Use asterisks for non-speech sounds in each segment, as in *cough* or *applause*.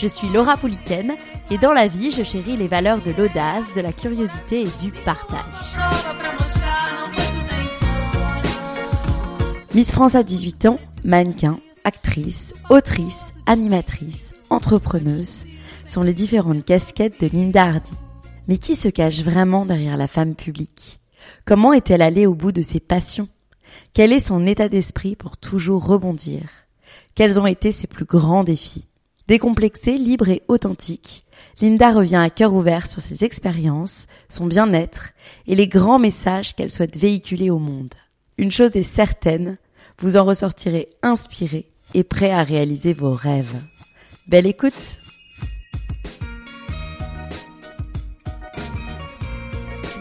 Je suis Laura Pouliken et dans la vie, je chéris les valeurs de l'audace, de la curiosité et du partage. Miss France à 18 ans, mannequin, actrice, autrice, animatrice, entrepreneuse sont les différentes casquettes de Linda Hardy. Mais qui se cache vraiment derrière la femme publique? Comment est-elle allée au bout de ses passions? Quel est son état d'esprit pour toujours rebondir? Quels ont été ses plus grands défis? Décomplexée, libre et authentique, Linda revient à cœur ouvert sur ses expériences, son bien-être et les grands messages qu'elle souhaite véhiculer au monde. Une chose est certaine, vous en ressortirez inspiré et prêt à réaliser vos rêves. Belle écoute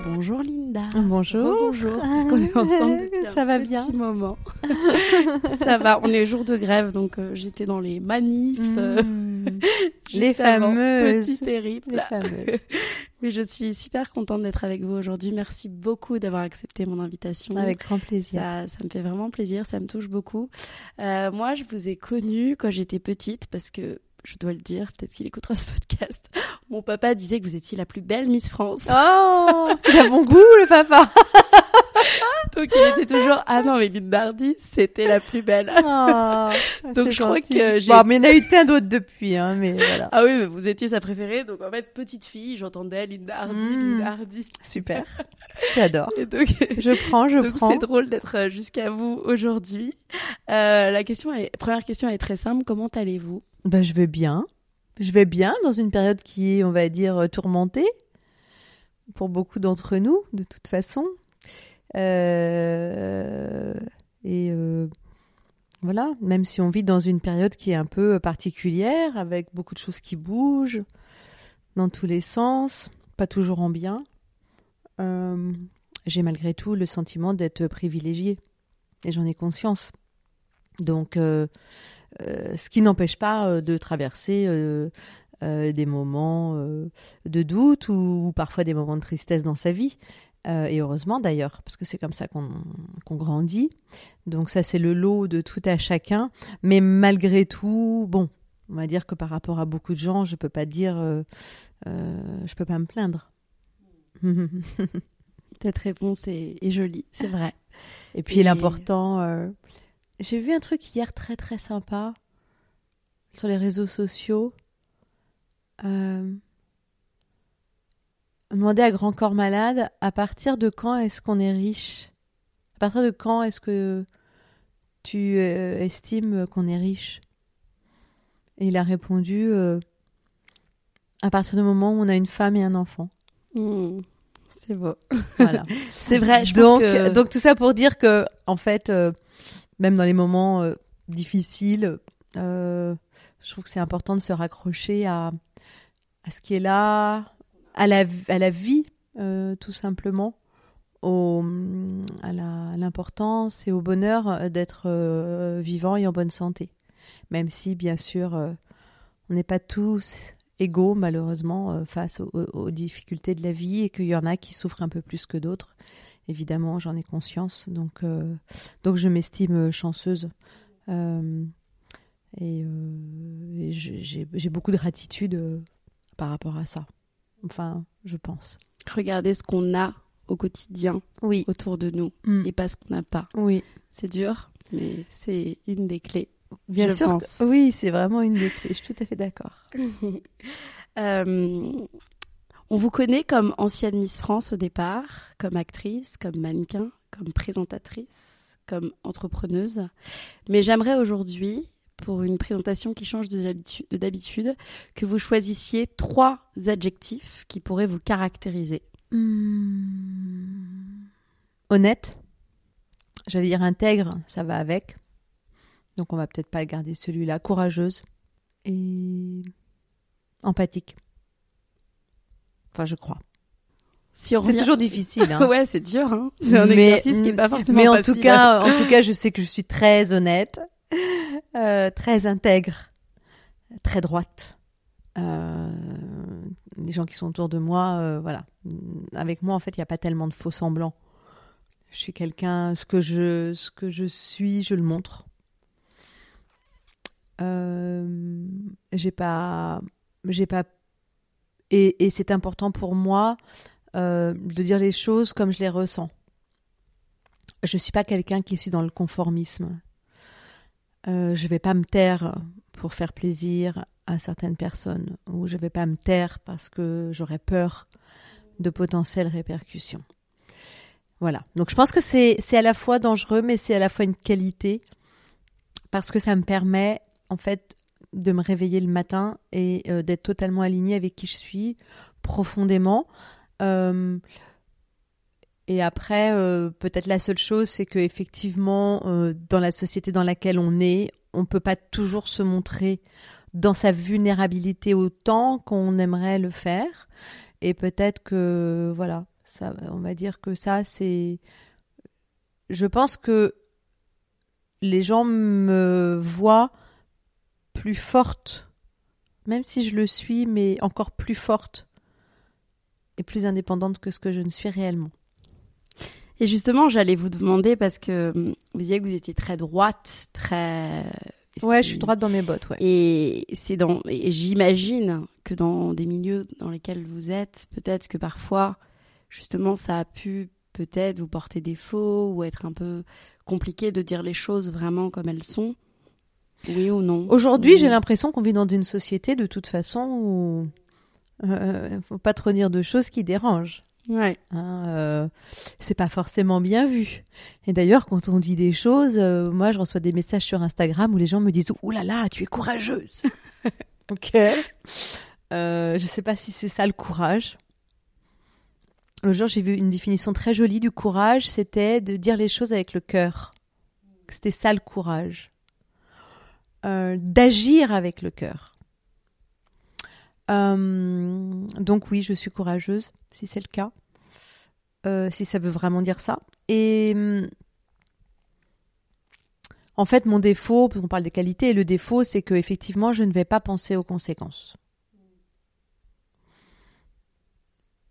Bonjour Linda. Bonjour. Bonjour. Parce qu'on est ensemble depuis Ça un va petit bien moment. *laughs* Ça va. On est jour de grève, donc euh, j'étais dans les manifs. euh, *laughs* Mmh. Les fameuses. Petit périple. Les fameuses. *laughs* Mais je suis super contente d'être avec vous aujourd'hui. Merci beaucoup d'avoir accepté mon invitation. Avec grand plaisir. Ça, ça me fait vraiment plaisir, ça me touche beaucoup. Euh, moi, je vous ai connu quand j'étais petite parce que, je dois le dire, peut-être qu'il écoutera ce podcast. *laughs* Mon papa disait que vous étiez la plus belle Miss France. Oh, *laughs* il a bon goût le papa. *laughs* Donc il était toujours, ah non, mais Linda Hardy, c'était la plus belle. Oh, Donc, je crois que j'ai- Bon, mais il y en a eu plein d'autres depuis, hein, mais voilà. Ah oui, mais vous étiez sa préférée. Donc en fait, petite fille, j'entendais Linda Hardy, Mm. Linda Hardy. Super. J'adore. Donc, Je prends, je donc prends. c'est drôle d'être euh, jusqu'à vous aujourd'hui. Euh, la question, est, première question est très simple. Comment allez-vous? Ben, je vais bien. Je vais bien dans une période qui est, on va dire, euh, tourmentée pour beaucoup d'entre nous, de toute façon. Euh, et euh, voilà, même si on vit dans une période qui est un peu particulière, avec beaucoup de choses qui bougent dans tous les sens, pas toujours en bien, j'ai malgré tout le sentiment d'être privilégiée. Et j'en ai conscience. Donc, ce qui n'empêche pas euh, de traverser euh, euh, des moments euh, de doute ou, ou parfois des moments de tristesse dans sa vie. Euh, et heureusement d'ailleurs, parce que c'est comme ça qu'on grandit. Donc ça, c'est le lot de tout à chacun. Mais malgré tout, bon, on va dire que par rapport à beaucoup de gens, je peux pas dire, euh, euh, je peux pas me plaindre. *laughs* Cette réponse est, est jolie, c'est vrai. Et puis l'important, euh, j'ai vu un truc hier très très sympa sur les réseaux sociaux. Euh, on demandait à Grand Corps Malade à partir de quand est-ce qu'on est riche? À partir de quand est-ce que tu euh, estimes qu'on est riche? Et il a répondu euh, à partir du moment où on a une femme et un enfant. Mm, c'est beau. Voilà. *laughs* C'est vrai. Je donc, pense que... donc tout ça pour dire que, en fait, euh, même dans les moments euh, difficiles, euh, je trouve que c'est important de se raccrocher à, à ce qui est là, à la, à la vie, euh, tout simplement, à l'importance et au bonheur d'être vivant et en bonne santé. Même si, bien sûr, on n'est pas tous égaux, malheureusement, face aux difficultés de la vie et qu'il y en a qui souffrent un peu plus que d'autres. Évidemment, j'en ai conscience. Donc, euh, donc je m'estime euh, chanceuse. Euh, et euh, j'ai beaucoup de gratitude par rapport à ça. Enfin, je pense. Regardez ce qu'on a au quotidien Oui. autour de nous Mm. et pas ce qu'on n'a pas. Oui. C'est dur, mais c'est une des clés. Bien je sûr. pense. que- Oui, c'est vraiment une des clés. Je suis tout à fait d'accord. *laughs* *laughs* Euh, on vous connaît comme ancienne Miss France au départ, comme actrice, comme mannequin, comme présentatrice, comme entrepreneuse. Mais j'aimerais aujourd'hui, pour une présentation qui change de d'habitu- de d'habitude, que vous choisissiez trois adjectifs qui pourraient vous caractériser. Honnête. J'allais dire intègre, ça va avec. Donc on va peut-être pas garder celui-là. Courageuse et empathique. Enfin, je crois. Si C'est revient- toujours difficile. hein. *laughs* ouais, c'est dur. Hein c'est un Mais- exercice qui est pas forcément Mais en facile. tout cas, en tout cas, je sais que je suis très honnête, euh, très intègre, très droite. Euh, les gens qui sont autour de moi, euh, voilà. Avec moi, en fait, il n'y a pas tellement de faux semblants. Je suis quelqu'un, ce que je, ce que je suis, je le montre. Euh, j'ai pas, j'ai pas, et, c'est important pour moi euh, de dire les choses comme je les ressens. Je suis pas quelqu'un qui suis dans le conformisme. Euh, je vais pas me taire pour faire plaisir à certaines personnes ou je vais pas me taire parce que j'aurais peur de potentielles répercussions. Voilà. Donc je pense que c'est à la fois dangereux mais c'est à la fois une qualité parce que ça me permet en fait de me réveiller le matin et euh, d'être totalement alignée avec qui je suis profondément. Euh, et après, euh, peut-être la seule chose, c'est que effectivement, dans la société dans laquelle on est, on peut pas toujours se montrer dans sa vulnérabilité autant qu'on aimerait le faire. Et peut-être que voilà, ça, on va dire que ça, c'est. Je pense que les gens me voient plus forte, même si je le suis, mais encore plus forte et plus indépendante que ce que je ne suis réellement. Et justement, j'allais vous demander parce que hum, vous disiez que vous étiez très droite, très. Ouais, je suis droite dans mes bottes, ouais. Et c'est dans. Et j'imagine que dans des milieux dans lesquels vous êtes, peut-être que parfois, justement, ça a pu peut-être vous porter défaut ou être un peu compliqué de dire les choses vraiment comme elles sont. Oui ou non Aujourd'hui, Ou- j'ai l'impression qu'on vit dans une société, de toute façon, où euh, faut pas trop dire de choses qui dérangent. Ouais. Hein, euh, c'est pas forcément bien vu. Et d'ailleurs, quand on dit des choses, euh, moi, je reçois des messages sur Instagram où les gens me disent "Ouh là là, tu es courageuse." *laughs* ok. Euh, je sais pas si c'est ça le courage. Le jour, j'ai vu une définition très jolie du courage. C'était de dire les choses avec le cœur. C'était ça le courage. Euh, d'agir avec le cœur. Euh, donc oui, je suis courageuse, si c'est le cas, Euh, si ça veut vraiment dire ça. Et hum, en fait, mon défaut, on parle des qualités, et le défaut, c'est que effectivement, je ne vais pas penser aux conséquences.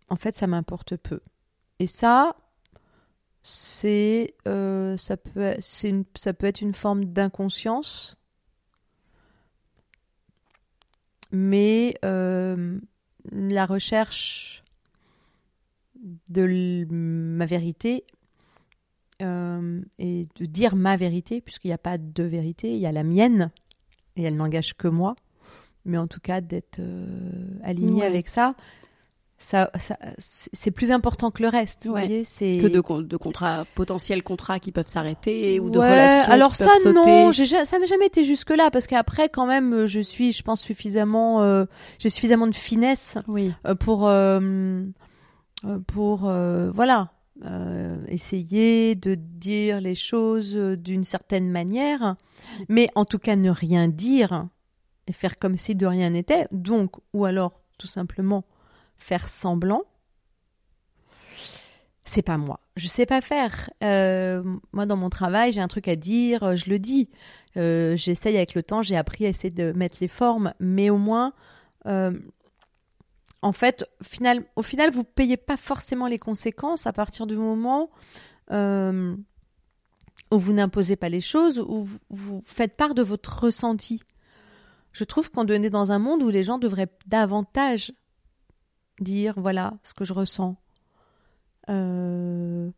En fait, ça m'importe peu. Et ça, c'est ça peut être une forme d'inconscience mais euh, la recherche de ma vérité euh, et de dire ma vérité, puisqu'il n'y a pas de vérité, il y a la mienne, et elle n'engage que moi, mais en tout cas d'être euh, alignée Ouais. avec ça, ça, ça c'est plus important que le reste. Vous Ouais. voyez, c'est Que de, con- de contrats, potentiels contrats qui peuvent s'arrêter ou de Ouais, relations alors qui ça peuvent non, ça m'a jamais été jusque là parce qu'après quand même euh, je suis, je pense suffisamment, euh, j'ai suffisamment de finesse Oui. euh, pour euh, pour euh, voilà essayer de dire les choses d'une certaine manière, mais en tout cas ne rien dire et faire comme si de rien n'était. Donc ou alors tout simplement faire semblant. C'est pas moi. Je sais pas faire. Euh, moi, dans mon travail, j'ai un truc à dire, euh, je le dis. Euh, J'essaye avec le temps, j'ai appris à essayer de mettre les formes, mais au moins, en fait, au final, vous payez pas forcément les conséquences à partir du moment où vous n'imposez pas les choses, où vous, vous faites part de votre ressenti. Je trouve qu'on est dans un monde où les gens devraient davantage dire voilà ce que je ressens. Euh,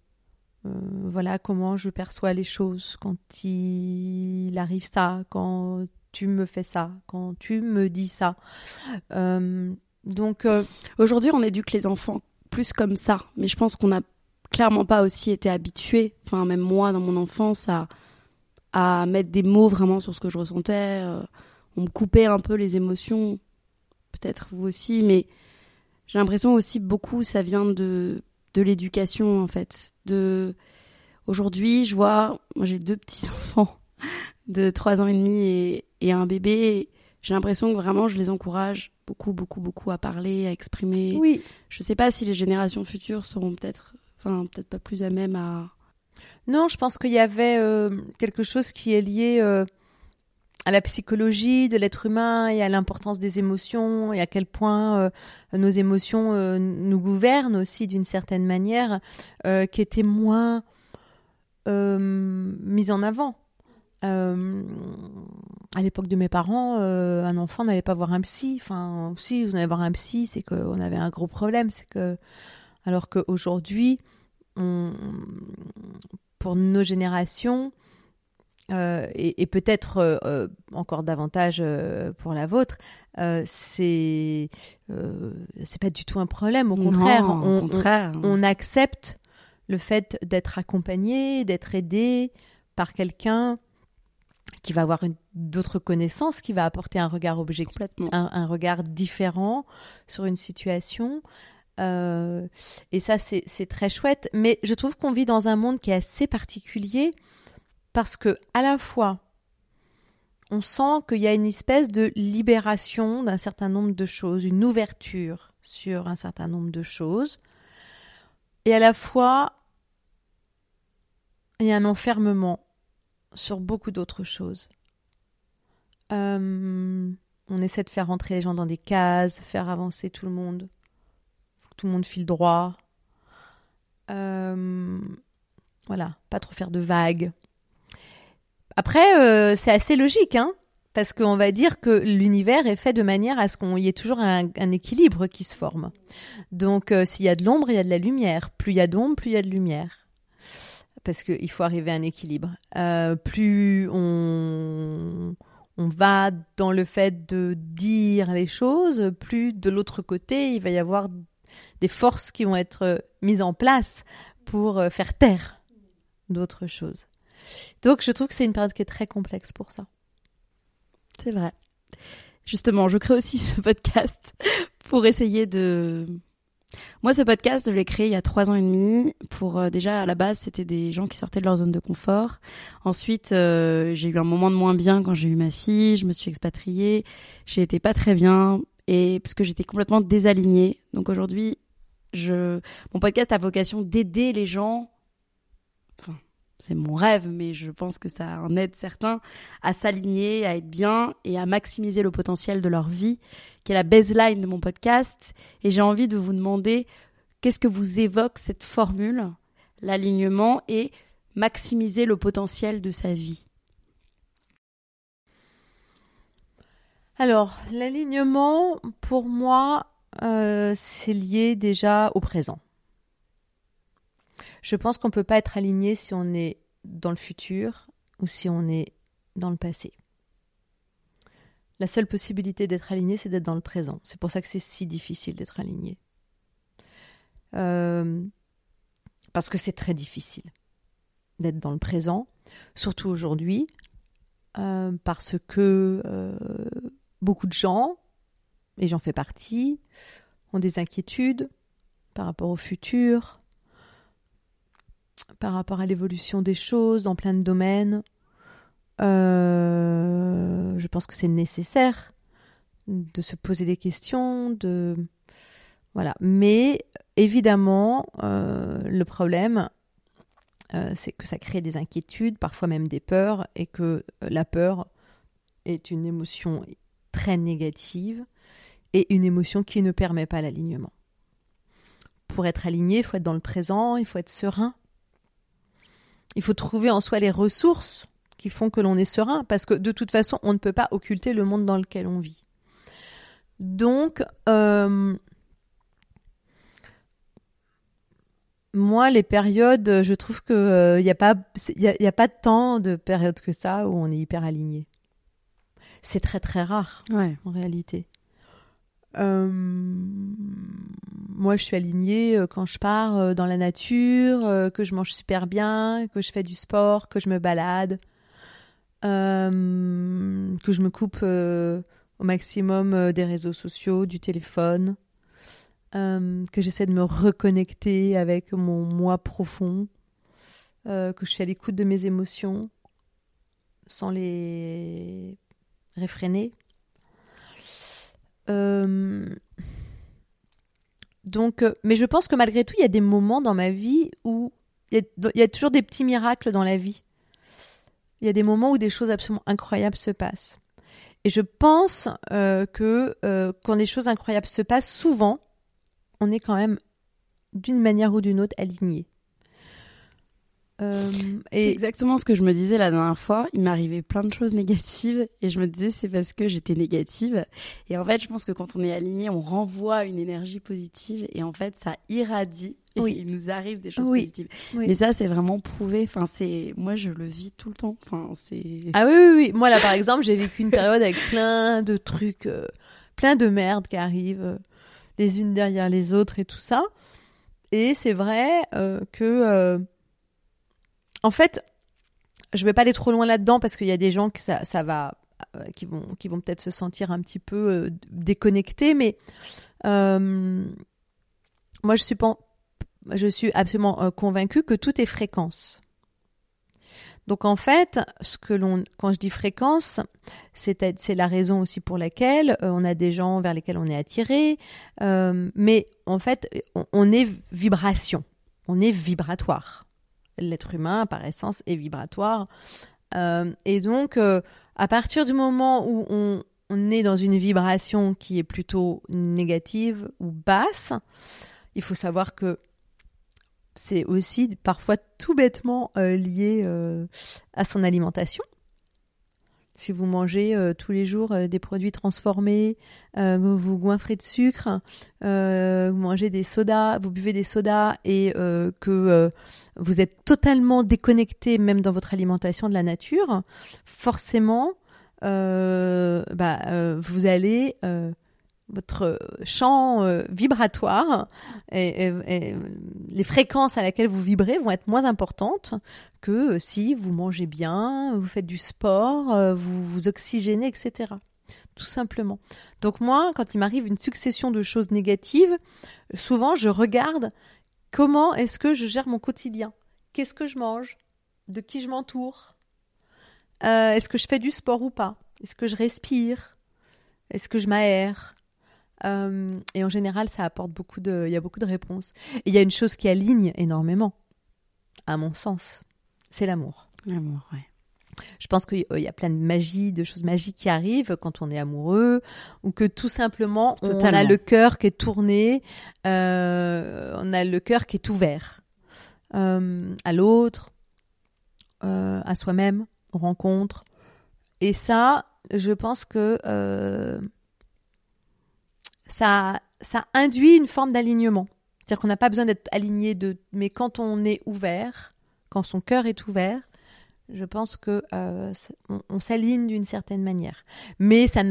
euh, voilà comment je perçois les choses quand il arrive ça, quand tu me fais ça, quand tu me dis ça. Euh, donc aujourd'hui, on éduque les enfants plus comme ça, mais je pense qu'on n'a clairement pas aussi été habitué, enfin même moi dans mon enfance, à, à mettre des mots vraiment sur ce que je ressentais. on me coupait un peu les émotions, peut-être vous aussi, mais j'ai l'impression aussi beaucoup ça vient de de l'éducation en fait. De aujourd'hui, je vois, moi j'ai deux petits *laughs* enfants de 3 ans et demi et, un bébé. J'ai l'impression que vraiment je les encourage beaucoup, beaucoup, beaucoup à parler, à exprimer. Oui. Je sais pas si les générations futures seront peut-être, enfin peut-être pas plus à même à. Non, je pense qu'il y avait euh, quelque chose qui est lié. Euh, à la psychologie de l'être humain et à l'importance des émotions et à quel point euh, nos émotions euh, nous gouvernent aussi d'une certaine manière, euh, qui était moins mise en avant. à l'époque de mes parents, un enfant n'allait pas voir un psy. Enfin, si vous allez voir un psy, c'est qu'on avait un gros problème. C'est que, alors qu'aujourd'hui, pour nos générations, euh, et, peut-être euh, euh, encore davantage pour la vôtre, c'est c'est pas du tout un problème. Au contraire, on, contraire. On, accepte le fait d'être accompagné, d'être aidé par quelqu'un qui va avoir d'autres connaissances, qui va apporter un regard objectif, un, un, regard différent sur une situation. et ça, c'est très chouette. Mais je trouve qu'on vit dans un monde qui est assez particulier parce que à la fois on sent qu'il y a une espèce de libération d'un certain nombre de choses, une ouverture sur un certain nombre de choses, et à la fois il y a un enfermement sur beaucoup d'autres choses. Euh, on essaie de faire rentrer les gens dans des cases, faire avancer tout le monde, tout le monde file droit. Euh, voilà, pas trop faire de vagues. Après, euh, c'est assez logique, hein, parce qu'on va dire que l'univers est fait de manière à ce qu'il y ait toujours un, équilibre qui se forme. Donc, euh, s'il y a de l'ombre, il y a de la lumière. Plus il y a d'ombre, plus il y a de lumière. Parce qu'il faut arriver à un équilibre. Euh, plus on, on va dans le fait de dire les choses, plus de l'autre côté, il va y avoir des forces qui vont être mises en place pour faire taire d'autres choses. Donc je trouve que c'est une période qui est très complexe pour ça. C'est vrai. Justement, je crée aussi *laughs* ce podcast pour essayer de... Moi, ce podcast, je l'ai créé il y a trois ans et demi. Pour euh, déjà à la base, c'était des gens qui sortaient de leur zone de confort. Ensuite, euh, j'ai eu un moment de moins bien quand j'ai eu ma fille. Je me suis expatriée. J'ai été pas très bien et parce que j'étais complètement désalignée. Donc aujourd'hui, je mon podcast a vocation d'aider les gens c'est mon rêve, mais je pense que ça en aide certains à s'aligner, à être bien et à maximiser le potentiel de leur vie, qui est la baseline de mon podcast. Et j'ai envie de vous demander qu'est-ce que vous évoque cette formule, l'alignement et maximiser le potentiel de sa vie? Alors, l'alignement, pour moi, euh, c'est lié déjà au présent. Je pense qu'on ne peut pas être aligné si on est dans le futur ou si on est dans le passé. La seule possibilité d'être aligné, c'est d'être dans le présent. C'est pour ça que c'est si difficile d'être aligné. Euh, parce que c'est très difficile d'être dans le présent, surtout aujourd'hui, euh, parce que euh, beaucoup de gens, et j'en fais partie, ont des inquiétudes par rapport au futur, par rapport à l'évolution des choses dans plein de domaines. Euh, je pense que c'est nécessaire de se poser des questions, de voilà. Mais évidemment, euh, le problème, euh, c'est que ça crée des inquiétudes, parfois même des peurs, et que la peur est une émotion très négative et une émotion qui ne permet pas l'alignement. Pour être aligné, il faut être dans le présent, il faut être serein, il faut trouver en soi les ressources qui font que l'on est serein, parce que de toute façon, on ne peut pas occulter le monde dans lequel on vit. Donc, euh, moi, les périodes, je trouve que il n'y a pas, y a, pas tant de périodes que ça où on est hyper aligné. C'est très très rare Ouais. en réalité. Euh, moi, je suis alignée euh, quand je pars euh, dans la nature, que je mange super bien, que je fais du sport, que je me balade, que je me coupe au maximum des réseaux sociaux, du téléphone, que j'essaie de me reconnecter avec mon moi profond, que je suis à l'écoute de mes émotions sans les réfréner. Euh, donc, euh, mais je pense que malgré tout, il y a des moments dans ma vie où il y, a, toujours des petits miracles dans la vie. Il y a des moments où des choses absolument incroyables se passent. Et je pense euh, que quand des choses incroyables se passent, souvent, on est quand même d'une manière ou d'une autre aligné. Euh, C'est exactement ce que je me disais la dernière fois. Il m'arrivait plein de choses négatives et je me disais c'est parce que j'étais négative. Et en fait, je pense que quand on est aligné, on renvoie une énergie positive et en fait, ça irradie et Oui. il nous arrive des choses Oui. positives. Oui. Mais ça, c'est vraiment prouvé. Enfin, c'est moi, je le vis tout le temps. Enfin, c'est Ah oui, oui, oui. Moi, là, par exemple, j'ai vécu une période avec plein de trucs, euh, plein de merde qui arrivent euh, les unes derrière les autres et tout ça. Et c'est vrai que, en fait, je vais pas aller trop loin là-dedans parce qu'il y a des gens euh, qui vont, peut-être se sentir un petit peu euh, déconnectés, mais euh, moi, je suis absolument convaincue que tout est fréquence. Donc en fait, ce que l'on, quand je dis fréquence, c'est la raison aussi pour laquelle on a des gens vers lesquels on est attiré, mais en fait, on est vibration, on est vibratoire. L'être humain, par essence, est vibratoire, Euh, et donc euh, à partir du moment où on, est dans une vibration qui est plutôt négative ou basse, il faut savoir que c'est aussi parfois tout bêtement euh, lié à son alimentation. Si vous mangez euh, tous les jours euh, des produits transformés, euh, vous goinfrez de sucre, vous mangez des sodas, vous buvez des sodas et que vous êtes totalement déconnecté même dans votre alimentation de la nature, forcément, bah, vous allez votre champ euh, vibratoire et, les fréquences à laquelle vous vibrez vont être moins importantes que euh, si vous mangez bien, vous faites du sport, euh, vous vous oxygénez, etc. Tout simplement. Donc moi, quand il m'arrive une succession de choses négatives, souvent je regarde comment est-ce que je gère mon quotidien. Qu'est-ce que je mange? De qui je m'entoure? Est-ce que je fais du sport ou pas? Est-ce que je respire? Est-ce que je m'aère? Euh, et en général, ça apporte beaucoup de, il y a beaucoup de réponses. Et il y a une chose qui aligne énormément, à mon sens, c'est l'amour. l'amour. Ouais. Je pense qu'il y a plein de magie, de choses magiques qui arrivent quand on est amoureux, ou que tout simplement on a le cœur qui est tourné, euh, on a le cœur qui est ouvert euh, à l'autre, euh, à soi-même, aux rencontres. Et ça, je pense que euh, ça, ça induit une forme d'alignement. C'est-à-dire qu'on n'a pas besoin d'être aligné de, mais quand on est ouvert, quand son cœur est ouvert, je pense que euh, on, s'aligne d'une certaine manière. Mais ça,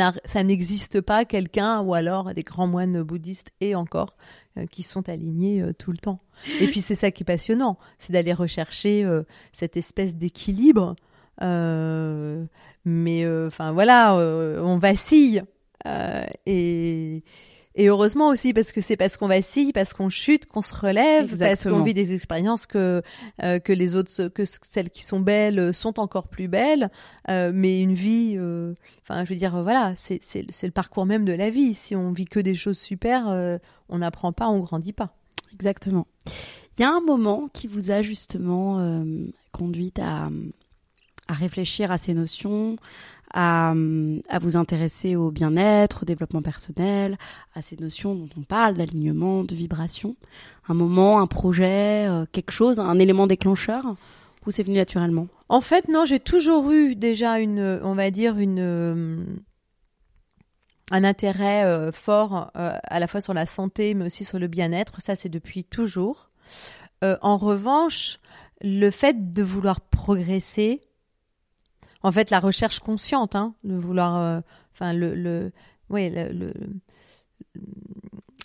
n'existe pas quelqu'un ou alors des grands moines bouddhistes et encore euh, qui sont alignés euh, tout le temps. Et puis c'est ça qui est passionnant, c'est d'aller rechercher cette espèce d'équilibre. Mais enfin voilà, on vacille et et heureusement aussi parce que c'est parce qu'on vacille, parce qu'on chute, qu'on se relève, parce qu'on vit des expériences que euh, que les autres, que celles qui sont belles sont encore plus belles. Euh, mais une vie, euh, enfin, je veux dire, voilà, c'est c'est le parcours même de la vie. Si on vit que des choses super, euh, on n'apprend pas, on grandit pas. Exactement. Il y a un moment qui vous a justement euh, conduite à, à réfléchir à ces notions, à, à vous intéresser au bien-être, au développement personnel, à ces notions dont on parle, d'alignement, de vibration. Un moment, un projet, euh, quelque chose, un élément déclencheur, ou c'est venu naturellement? En fait, non, j'ai toujours eu déjà une, on va dire une, euh, un intérêt euh, fort euh, à la fois sur la santé, mais aussi sur le bien-être. Ça, c'est depuis toujours. Euh, en revanche, le fait de vouloir progresser, en fait, la recherche consciente, hein, de vouloir, euh, enfin, le, le, le,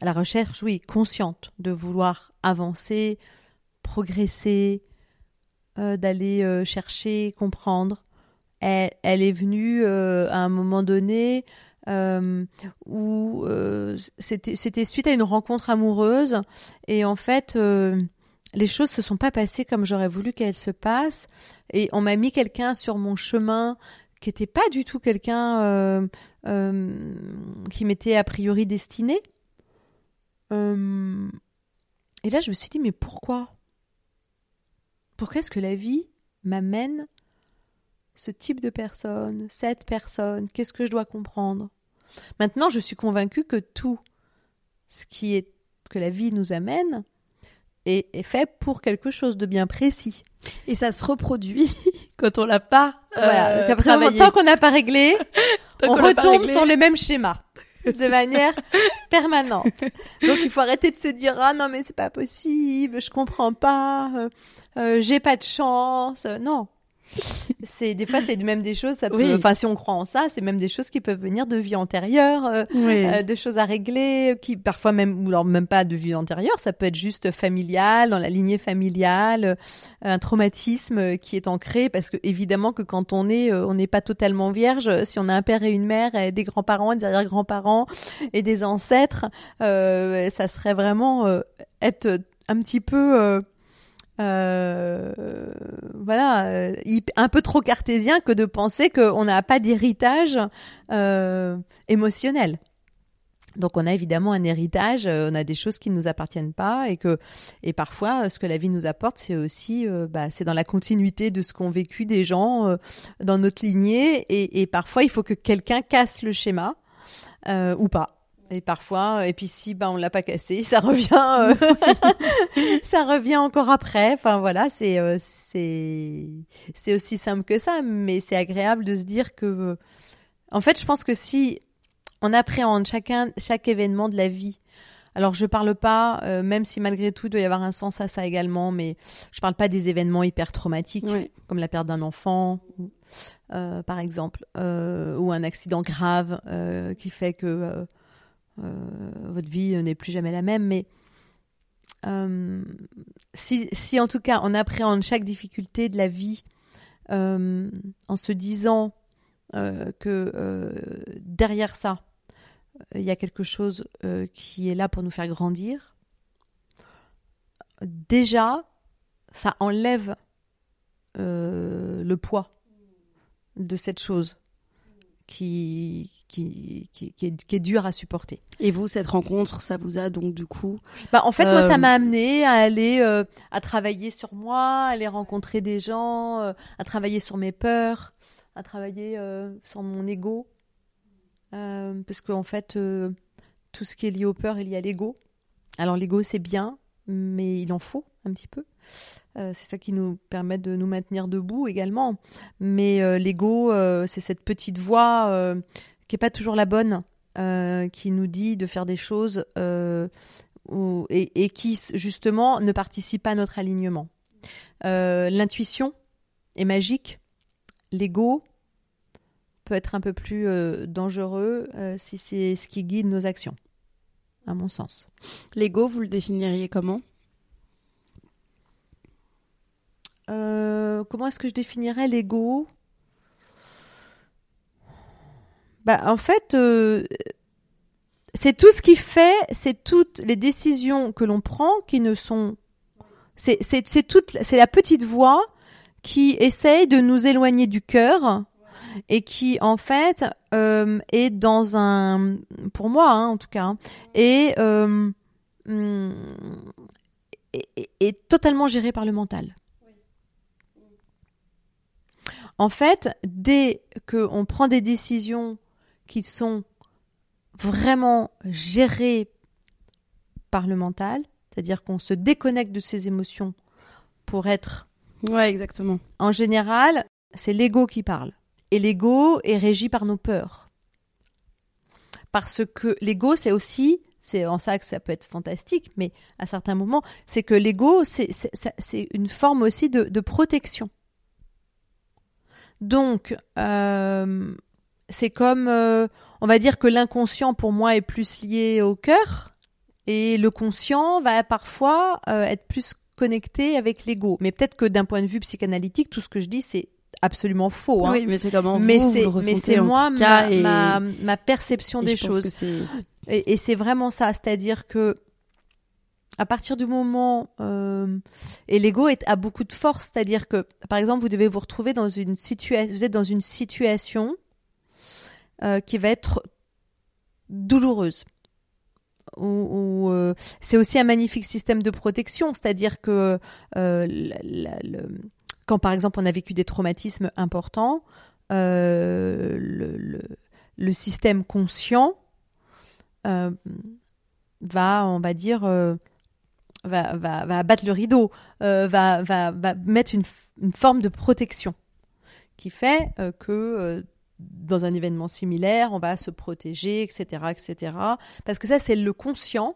la recherche, oui, consciente, de vouloir avancer, progresser, euh, d'aller euh, chercher, comprendre. Elle, est venue à un moment donné où c'était suite à une rencontre amoureuse et en fait les choses se sont pas passées comme j'aurais voulu qu'elles se passent. Et on m'a mis quelqu'un sur mon chemin qui était pas du tout quelqu'un euh, euh, qui m'était a priori destiné. Euh, et là je me suis dit mais pourquoi? Pourquoi est-ce que la vie m'amène ce type de personne, cette personne, qu'est-ce que je dois comprendre? Maintenant, je suis convaincue que tout ce qui est que la vie nous amène est, est fait pour quelque chose de bien précis. Et ça se reproduit *laughs* quand on l'a pas voilà. euh, Donc après, tant qu'on n'a pas réglé, *laughs* on retombe réglé. sur le même schéma *laughs* de manière permanente. Donc il faut arrêter de se dire ah non mais c'est pas possible, je comprends pas, euh, euh, j'ai pas de chance. Euh, Non. C'est des fois c'est même des choses ça peut Oui. enfin si on croit en ça, c'est même des choses qui peuvent venir de vie antérieure, euh, Oui. euh, de choses à régler qui parfois même ou alors même pas de vie antérieure, ça peut être juste familial, dans la lignée familiale, euh, un traumatisme qui est ancré parce que évidemment que quand on est euh, on n'est pas totalement vierge, si on a un père et une mère, et des grands-parents, des arrière-grands-parents et des ancêtres, euh, ça serait vraiment être un petit peu euh, voilà, euh, un peu trop cartésien que de penser qu'on n'a pas d'héritage euh, émotionnel. Donc on a évidemment un héritage, on a des choses qui ne nous appartiennent pas et que et parfois ce que la vie nous apporte c'est aussi bah, c'est dans la continuité de ce qu'ont vécu des gens dans notre lignée et, et parfois il faut que quelqu'un casse le schéma ou pas. Et parfois, et puis si bah, on l'a pas cassé, ça revient, euh, *laughs* ça revient encore après. Enfin voilà, c'est euh, c'est c'est aussi simple que ça, mais c'est agréable de se dire que, euh, en fait, je pense que si on appréhende chacun chaque événement de la vie. Alors je parle pas, euh, même si malgré tout il doit y avoir un sens à ça également, mais je parle pas des événements hyper traumatiques Oui. comme la perte d'un enfant, euh, par exemple, euh, ou un accident grave euh, qui fait que euh, euh, votre vie n'est plus jamais la même. Mais euh, si, en tout cas on appréhende chaque difficulté de la vie euh, en se disant euh, que euh, derrière ça, euh, il y a quelque chose euh, qui est là pour nous faire grandir, déjà, ça enlève euh, le poids de cette chose qui, qui, qui, qui est, qui est dure à supporter. Et vous, cette rencontre, ça vous a donc du coup Bah, en fait, moi, Euh, ça m'a amené à aller euh, à travailler sur moi, à aller rencontrer des gens, euh, à travailler sur mes peurs, à travailler euh, sur mon ego. Euh, parce qu'en fait, euh, tout ce qui est lié aux peurs est lié à l'ego. Alors, l'ego, c'est bien, mais il en faut un petit peu. Euh, c'est ça qui nous permet de nous maintenir debout également. Mais euh, l'ego, euh, c'est cette petite voix euh, qui n'est pas toujours la bonne, euh, qui nous dit de faire des choses euh, et, et qui justement ne participe pas à notre alignement. Euh, L'intuition est magique, l'ego peut être un peu plus dangereux si c'est ce qui guide nos actions, à mon sens. l'ego, vous le définiriez comment? Comment est-ce que je définirais l'ego? Bah, En fait, euh, c'est tout ce qui fait, c'est toutes les décisions que l'on prend qui ne sont. C'est, toute, c'est la petite voix qui essaye de nous éloigner du cœur et qui, en fait, euh, est dans un. Pour moi, hein, en tout cas, est, euh, est- est totalement géré par le mental. En fait, dès qu'on prend des décisions qui sont vraiment gérées par le mental, c'est-à-dire qu'on se déconnecte de ses émotions pour être, Ouais, exactement. en général, c'est l'ego qui parle. Et l'ego est régi par nos peurs. Parce que l'ego, c'est aussi C'est en ça que ça peut être fantastique, mais à certains moments, c'est que l'ego, c'est une forme aussi de, protection. Donc, euh, c'est comme, euh, on va dire que l'inconscient pour moi est plus lié au cœur, et le conscient va parfois euh, être plus connecté avec l'ego. Mais peut-être que d'un point de vue psychanalytique, tout ce que je dis, c'est absolument faux. Hein. Oui, mais c'est comment mais vous, mais c'est moi ma, ma, perception et des choses. Et, et, c'est vraiment ça, c'est-à-dire que à partir du moment euh, et l'ego est a beaucoup de force, c'est-à-dire que par exemple vous devez vous retrouver dans une situation, vous êtes dans une situation euh, qui va être douloureuse. Ou, euh, c'est aussi un magnifique système de protection, c'est-à-dire que euh, quand par exemple on a vécu des traumatismes importants, le, système conscient va, on va dire, va, va, abattre le rideau, va, va, va, mettre une, forme de protection qui fait que dans un événement similaire, on va se protéger, etc., etc. Parce que ça, c'est le conscient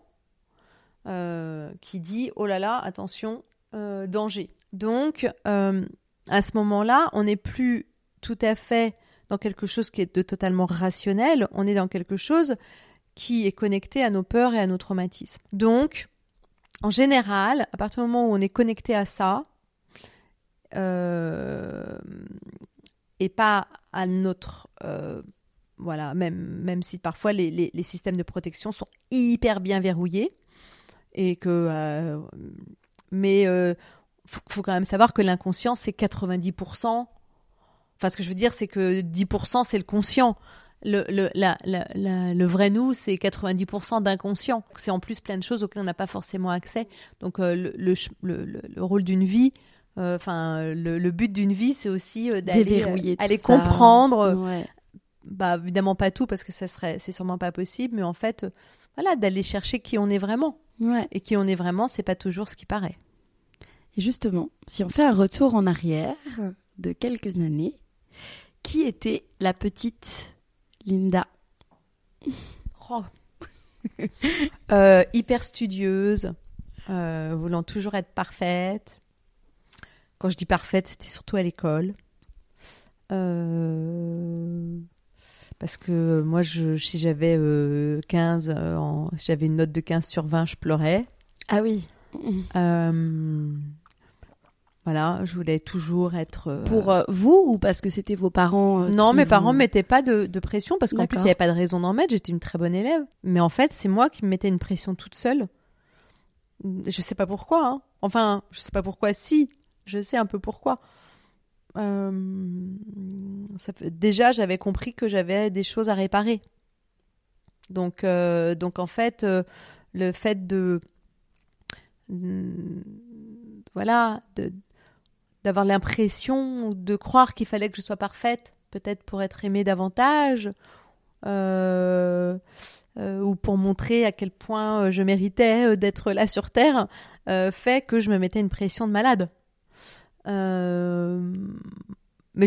qui dit, oh là là, attention, danger. Donc, euh, à ce moment-là, on n'est plus tout à fait dans quelque chose qui est de totalement rationnel, on est dans quelque chose qui est connecté à nos peurs et à nos traumatismes. Donc, en général, à partir du moment où on est connecté à ça, euh, et pas à notre... Euh, voilà, même, même si parfois les, les, systèmes de protection sont hyper bien verrouillés, et que... mais faut, faut quand même savoir que l'inconscient, c'est 90%. Enfin, ce que je veux dire, c'est que 10%, c'est le conscient. Le, le, la, le vrai nous, c'est 90% d'inconscient. C'est en plus plein de choses auxquelles on n'a pas forcément accès. Donc, euh, le, le, rôle d'une vie, euh, enfin, le, but d'une vie, c'est aussi euh, d'aller aller comprendre. Bah, évidemment pas tout parce que ça serait, c'est sûrement pas possible, mais en fait, voilà, d'aller chercher qui on est vraiment. Et qui on est vraiment, c'est pas toujours ce qui paraît. Et justement, si on fait un retour en arrière de quelques années, qui était la petite Linda? Oh. *laughs* euh, Hyper studieuse, euh, voulant toujours être parfaite. Quand je dis parfaite, c'était surtout à l'école. Euh, parce que moi, je, si j'avais 15, j'avais une note de 15 sur 20, je pleurais. Ah oui. Voilà, je voulais toujours être. Euh, Pour euh, vous ou parce que c'était vos parents euh, Non, mes parents ne mettaient pas de, pression parce qu'en plus il n'y avait pas de raison d'en mettre. J'étais une très bonne élève, mais en fait c'est moi qui me mettais une pression toute seule. Je sais pas pourquoi. Hein. Enfin, je sais pas pourquoi. Si, je sais un peu pourquoi. Ça Déjà, j'avais compris que j'avais des choses à réparer. Donc, donc en fait, le fait de voilà, de, d'avoir l'impression de croire qu'il fallait que je sois parfaite, peut-être pour être aimée davantage, euh, euh, ou pour montrer à quel point euh, je méritais d'être là sur Terre, fait que je me mettais une pression de malade. Mais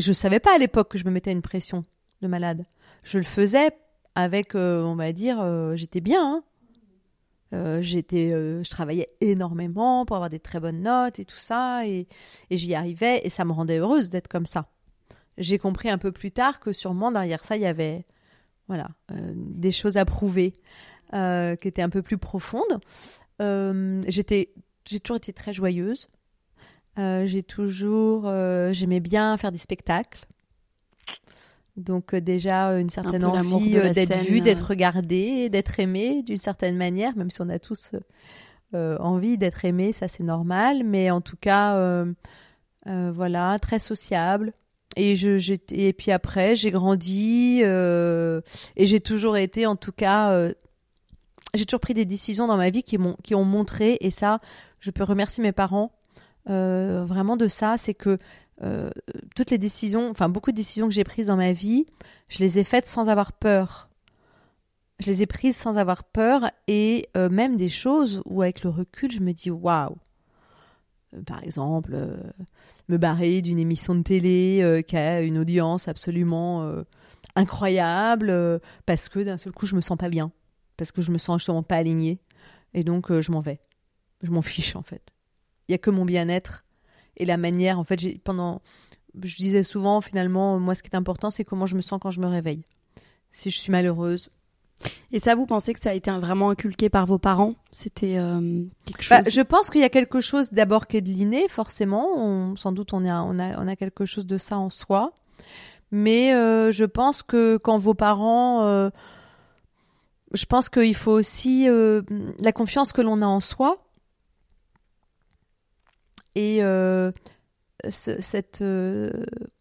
je ne savais pas à l'époque que je me mettais une pression de malade. Je le faisais avec, on va dire, j'étais bien. Hein. Euh, j'étais, euh, je travaillais énormément pour avoir des très bonnes notes et tout ça, et, j'y arrivais, et ça me rendait heureuse d'être comme ça. J'ai compris un peu plus tard que sûrement derrière ça, il y avait voilà, euh, des choses à prouver qui étaient un peu plus profondes. j'étais, j'ai toujours été très joyeuse. J'ai toujours, j'aimais bien faire des spectacles. Donc euh, déjà une certaine envie euh, d'être vu, d'être euh. regardé, d'être aimé d'une certaine manière, même si on a tous envie d'être aimé, ça c'est normal, mais en tout cas, voilà, très sociable. Et, je, et puis après, j'ai grandi et j'ai toujours été, en tout cas, j'ai toujours pris des décisions dans ma vie qui, m'ont, qui ont montré, et ça, je peux remercier mes parents vraiment de ça, c'est que euh, toutes les décisions, enfin beaucoup de décisions que j'ai prises dans ma vie, je les ai faites sans avoir peur. Je les ai prises sans avoir peur et euh, même des choses où avec le recul, je me dis waouh. Euh, par exemple, me barrer d'une émission de télé qui a une audience absolument incroyable parce que d'un seul coup, je me sens pas bien parce que je me sens justement pas alignée. Et donc, euh, je m'en vais. Je m'en *laughs* fiche, en fait. Il y a que mon bien-être et la manière. En fait, pendant. Je disais souvent, finalement, moi, ce qui est important, c'est comment je me sens quand je me réveille. Si je suis malheureuse, Et ça, vous pensez que ça a été vraiment inculqué par vos parents? C'était euh, quelque chose? Bah, je pense qu'il y a quelque chose d'abord qui est de l'inné, forcément. On- sans doute, on a, on, a, on a quelque chose de ça en soi. Mais euh, je pense que quand vos parents. euh, je pense qu'il faut aussi euh, la confiance que l'on a en soi. Et euh, ce- cette euh,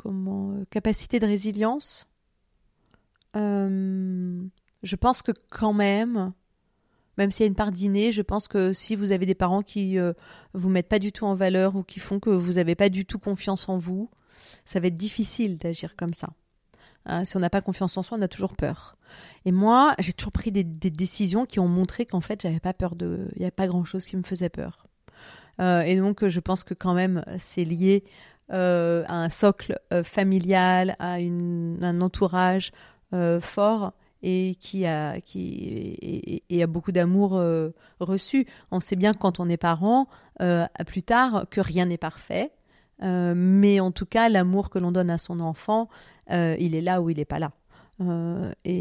euh, capacité de résilience. Je pense que quand même, même s'il y a une part d'inné, je pense que si vous avez des parents qui euh, vous mettent pas du tout en valeur ou qui font que vous n'avez pas du tout confiance en vous, ça va être difficile d'agir comme ça. Hein, si on n'a pas confiance en soi, on a toujours peur. Et moi, j'ai toujours pris des, des décisions qui ont montré qu'en fait, j'avais pas peur de, il n'y a pas grand chose qui me faisait peur. Euh, et donc, je pense que quand même, c'est lié euh, à un socle euh, familial, à un entourage fort et qui a, beaucoup d'amour reçu. On sait bien quand on est parent, plus tard, que rien n'est parfait. Mais en tout cas, l'amour que l'on donne à son enfant, il est là ou il n'est pas là. Euh, et,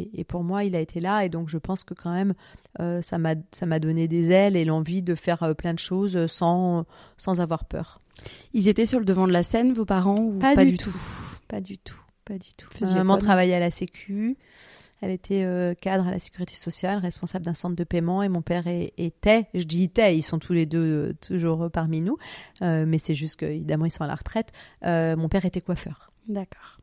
et- et pour moi, il a été là, et donc je pense que quand même, euh, ça m'a donné des ailes et l'envie de faire euh, plein de choses sans, sans avoir peur. Ils étaient sur le devant de la scène, vos parents ou Pas, pas, du, du tout. Pas du tout. Pas du tout. Maman travaillait à la Sécu. Elle était euh, cadre à la sécurité sociale, responsable d'un centre de paiement, et mon père était, je dis était, ils sont tous les deux toujours parmi nous, mais c'est juste qu'évidemment ils sont à la retraite. Mon père était coiffeur. D'accord.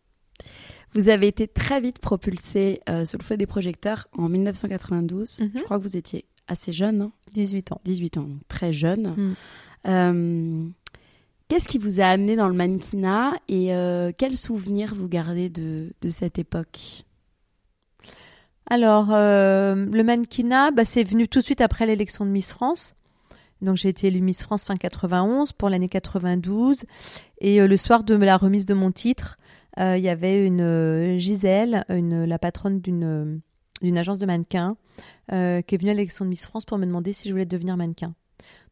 Vous avez été très vite propulsé euh, sous le feu des projecteurs en 1992. Mhm. Je crois que vous étiez assez jeune, hein, 18 ans. 18 ans, très jeune. Mm. Euh, Qu'est-ce qui vous a amené dans le mannequinat et euh, quels souvenirs vous gardez de, de cette époque? Alors, euh, le mannequinat, bah, c'est venu tout de suite après l'élection de Miss France. Donc, j'ai été élue Miss France fin 91 pour l'année 92. Et euh, le soir de la remise de mon titre, il y avait une euh, Gisèle, la patronne d'une euh, d'une agence de mannequins, euh, qui est venue à l'élection de Miss France pour me demander si je voulais devenir mannequin.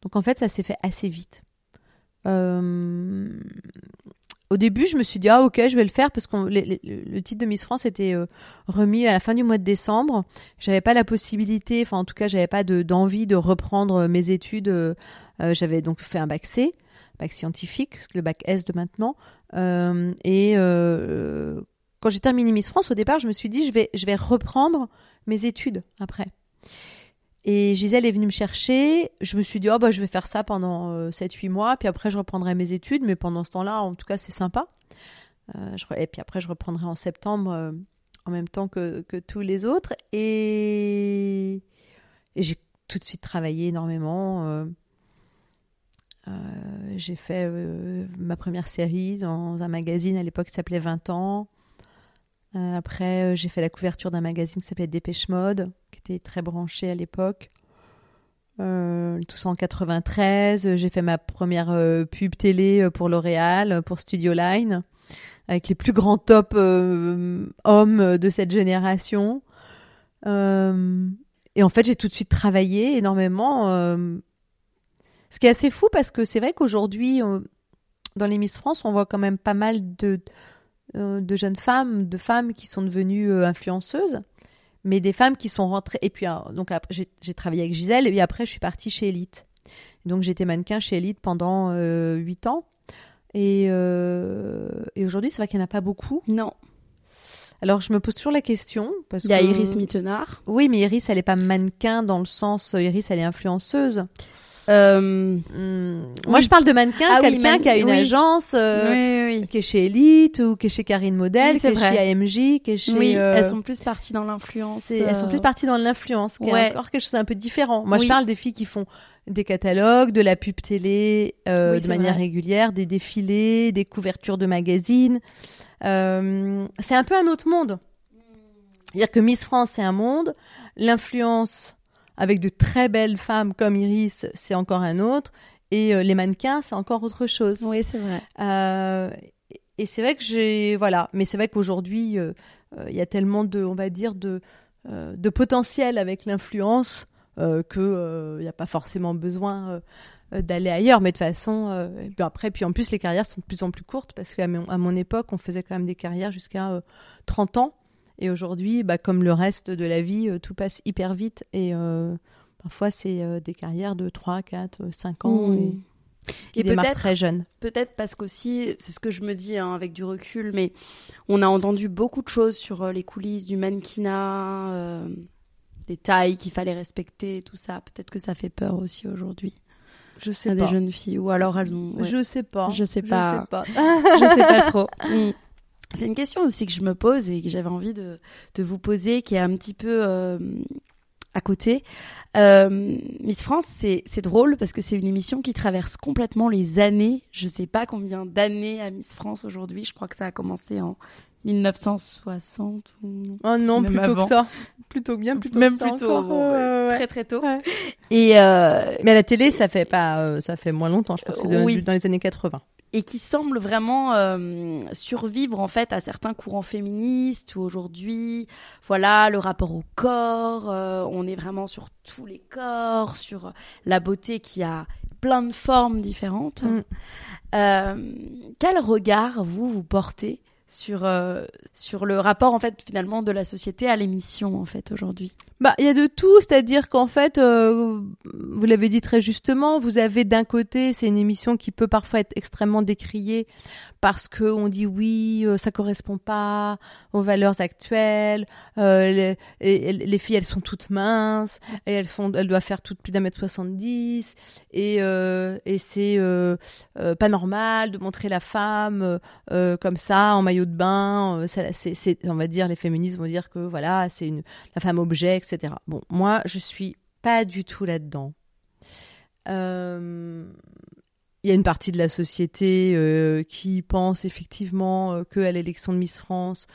Donc, en fait, ça s'est fait assez vite. Euh, au début, je me suis dit, ah ok, je vais le faire parce que le titre de Miss France était euh, remis à la fin du mois de décembre. J'avais pas la possibilité, enfin en tout cas, j'avais pas de- d'envie de, reprendre euh, mes études. euh, euh, j'avais donc fait un bac C, bac scientifique, le bac S de maintenant. Euh, et euh, quand j'ai terminé Miss France, au départ, je me suis dit, je vais, je vais reprendre mes études après. Et Gisèle est venue me chercher. Je me suis dit, oh, bah, je vais faire ça pendant euh, 7-8 mois, puis après, je reprendrai mes études. Mais pendant ce temps-là, en tout cas, c'est sympa. Euh, et puis après, je reprendrai en septembre, en même temps que, que tous les autres. Et j'ai tout de suite travaillé énormément. Euh, j'ai fait euh, ma première série dans un magazine à l'époque qui s'appelait 20 ans. Euh, après, j'ai fait la couverture d'un magazine qui s'appelait Dépêche Mode, qui était très branché à l'époque. Tout ça en 93. J'ai fait ma première pub télé pour L'Oréal, pour Studio Line, avec les plus grands top euh, hommes de cette génération. Et en fait, j'ai tout de suite travaillé énormément. Euh, ce qui est assez fou parce que c'est vrai qu'aujourd'hui, on- dans les Miss France, on voit quand même pas mal de, euh, de jeunes femmes, de femmes qui sont devenues euh, influenceuses, mais des femmes qui sont rentrées. Et puis, euh, donc j'ai travaillé avec Gisèle, et puis après, je suis partie chez Elite. Donc, j'étais mannequin chez Elite pendant euh, 8 ans. Et, euh, et aujourd'hui, c'est vrai qu'il n'y en a pas beaucoup. Non. Alors, je me pose toujours la question. Parce Il y a que... Iris Mittenard. Oui, mais Iris, elle n'est pas mannequin dans le sens. euh, Iris, elle est influenceuse. Euh, Moi, je parle de mannequin, Ah quelqu'un qui a une oui. agence, euh, qui est chez Elite ou qui est chez Karine Model, qui est vrai. chez AMJ, qui est chez. Oui, euh, elles sont plus parties dans l'influence. elles sont plus parties dans l'influence, qui ouais. est encore quelque chose d'un peu différent. Moi, je parle des filles qui font des catalogues, de la pub télé de manière vrai. régulière, des défilés, des couvertures de magazines. C'est un peu un autre monde. C'est-à-dire que Miss France, c'est un monde. L'influence avec de très belles femmes comme Iris, c'est encore un autre. Et euh, les mannequins, c'est encore autre chose. Oui, c'est vrai. Euh, et c'est vrai que j'ai voilà, mais c'est vrai qu'aujourd'hui euh, euh, il y a tellement de, on va dire de euh, de potentiel avec l'influence euh, que il n'y a pas forcément besoin d'aller ailleurs. Mais de toute façon, puis après, puis en plus, les carrières sont de plus en plus courtes parce qu'à mon, à mon époque, on faisait quand même des carrières jusqu'à 30 ans. Et aujourd'hui, bah, comme le reste de la vie, tout passe hyper vite. Et parfois, c'est des carrières de 3, 4, 5 ans. Mmh. Et Et peut-être très jeune. Peut-être parce qu'aussi, c'est ce que je me dis hein, avec du recul, mais on a entendu beaucoup de choses sur euh, les coulisses du mannequinat, euh, des tailles qu'il fallait respecter, tout ça. Peut-être que ça fait peur aussi aujourd'hui. Je sais à pas. des jeunes filles, ou alors elles ont. ouais. Je sais pas. Je sais pas. Je sais pas. *laughs* je sais pas trop. Mm. *laughs* C'est une question aussi que je me pose et que j'avais envie de, vous poser, qui est un petit peu euh, à côté. Euh, Miss France, c'est drôle parce que c'est une émission qui traverse complètement les années. Je sais pas combien d'années à Miss France aujourd'hui. Je crois que ça a commencé en 1960 ou Oh non, Même plutôt avant. que ça. Plutôt bien, plutôt même que ça plus tôt, encore. bon, ouais, ouais. très très tôt. Ouais. Et euh, Mais à la télé, ça fait pas, euh, ça fait moins longtemps. Je crois que c'est Oui. dans les années 80. et qui semble vraiment euh, survivre en fait à certains courants féministes où aujourd'hui, voilà, le rapport au corps, euh, on est vraiment sur tous les corps, sur la beauté qui a plein de formes différentes. Mm. Euh, quel regard vous vous portez sur euh, sur le rapport en fait finalement de la société à l'émission en fait aujourd'hui. Bah, il y a de tout, c'est-à-dire qu'en fait, euh, vous l'avez dit très justement, vous avez d'un côté, c'est une émission qui peut parfois être extrêmement décriée parce que on dit oui, euh, ça correspond pas aux valeurs actuelles, euh, les, filles elles sont toutes minces et elles font, elles doivent faire toutes plus d'un mètre 70 et euh, c'est pas normal de montrer la femme comme ça en maillot de bain, on va dire les féministes vont dire que voilà c'est la femme objet, etc. Bon, moi, je suis pas du tout là-dedans. Il y a une partie de la société euh, qui pense effectivement euh, qu'à l'élection de Miss France,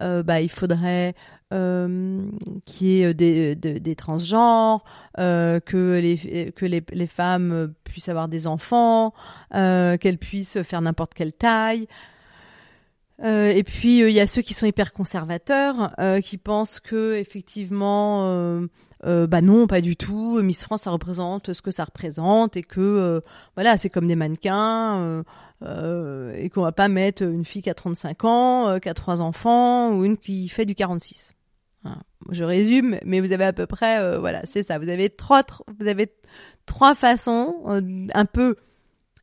euh, bah, il faudrait euh, qu'il y ait des, de- des transgenres, que, les, que les, les femmes puissent avoir des enfants, qu'elles puissent faire n'importe quelle taille. Et puis il y a ceux qui sont hyper conservateurs, qui pensent que effectivement, euh, bah non, pas du tout. Miss France, ça représente ce que ça représente et que euh, voilà, c'est comme des mannequins euh, euh, et qu'on va pas mettre une fille qui a 35 ans, qui a trois enfants ou une qui fait du 46. Voilà. Je résume, mais vous avez à peu près, voilà, c'est ça. Vous avez trois, tr- vous avez trois façons, un peu,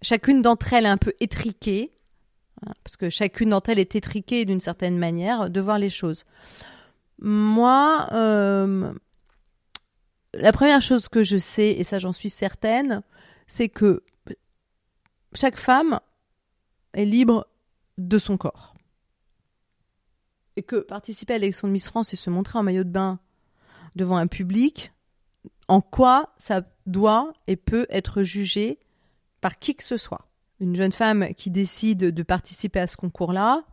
chacune d'entre elles un peu étriquée. Voilà, parce que chacune d'entre elles est étriquée d'une certaine manière de voir les choses. Moi, la première chose que je sais, et ça j'en suis certaine, c'est que chaque femme est libre de son corps. Et que participer à l'élection de Miss France et se montrer en maillot de bain devant un public, en quoi ça doit et peut être jugé par qui que ce soit une jeune femme qui décide de participer à ce concours-là.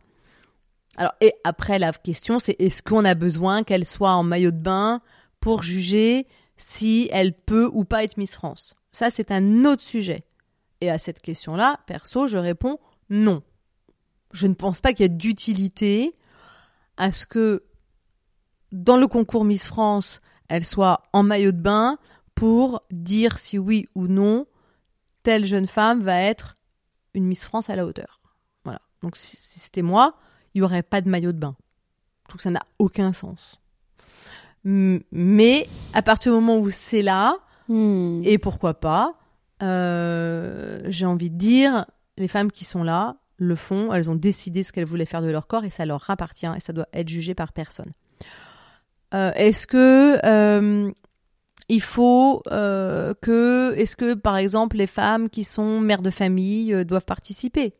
Alors, et après, la question, c'est est-ce qu'on a besoin qu'elle soit en maillot de bain pour juger si elle peut ou pas être Miss France Ça, c'est un autre sujet. Et à cette question-là, perso, je réponds non. Je ne pense pas qu'il y ait d'utilité à ce que dans le concours Miss France, elle soit en maillot de bain pour dire si oui ou non telle jeune femme va être une Miss France à la hauteur. Voilà. Donc si c'était moi, il n'y aurait pas de maillot de bain. Que ça n'a aucun sens. Mais à partir du moment où c'est là, Hmm. et pourquoi pas, euh, j'ai envie de dire, les femmes qui sont là le font, elles ont décidé ce qu'elles voulaient faire de leur corps et ça leur appartient et ça doit être jugé par personne. Euh, est-ce que euh, il faut que, est-ce que par exemple les femmes qui sont mères de famille doivent participer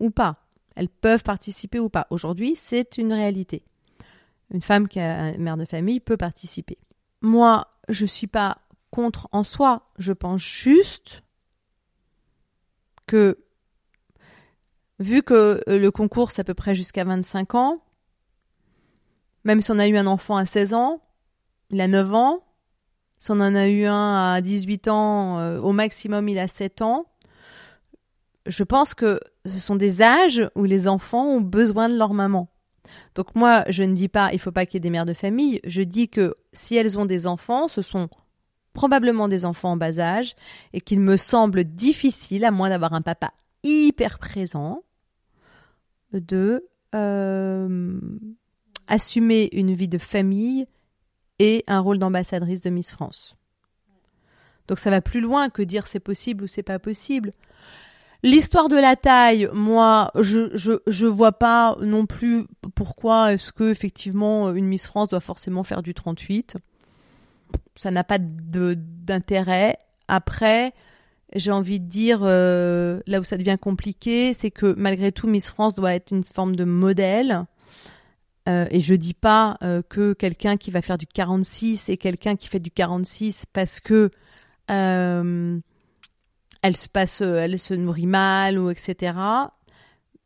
ou pas? Elles peuvent participer ou pas Aujourd'hui, c'est une réalité. Une femme qui a une mère de famille peut participer. Moi, je suis pas contre en soi. Je pense juste que, vu que euh, le concours, c'est à peu près jusqu'à 25 ans, même si on a eu un enfant à 16 ans, il a 9 ans, si on en a eu un à 18 ans, euh, au maximum, il a 7 ans, je pense que ce sont des âges où les enfants ont besoin de leur maman. Donc moi, je ne dis pas il faut pas qu'il y ait des mères de famille, je dis que si elles ont des enfants, ce sont probablement des enfants en bas âge et qu'il me semble difficile, à moins d'avoir un papa hyper présent, de euh, assumer une vie de famille et un rôle d'ambassadrice de Miss France. Donc ça va plus loin que dire c'est possible ou c'est pas possible. L'histoire de la taille, moi, je, je, je vois pas non plus pourquoi est-ce que effectivement une Miss France doit forcément faire du 38. Ça n'a pas d'intérêt. Après, j'ai envie de dire, euh, là où ça devient compliqué, c'est que malgré tout, Miss France doit être une forme de modèle. Euh, et je dis pas euh, que quelqu'un qui va faire du 46 et quelqu'un qui fait du 46 parce que elle se passe, elle se nourrit mal ou etc.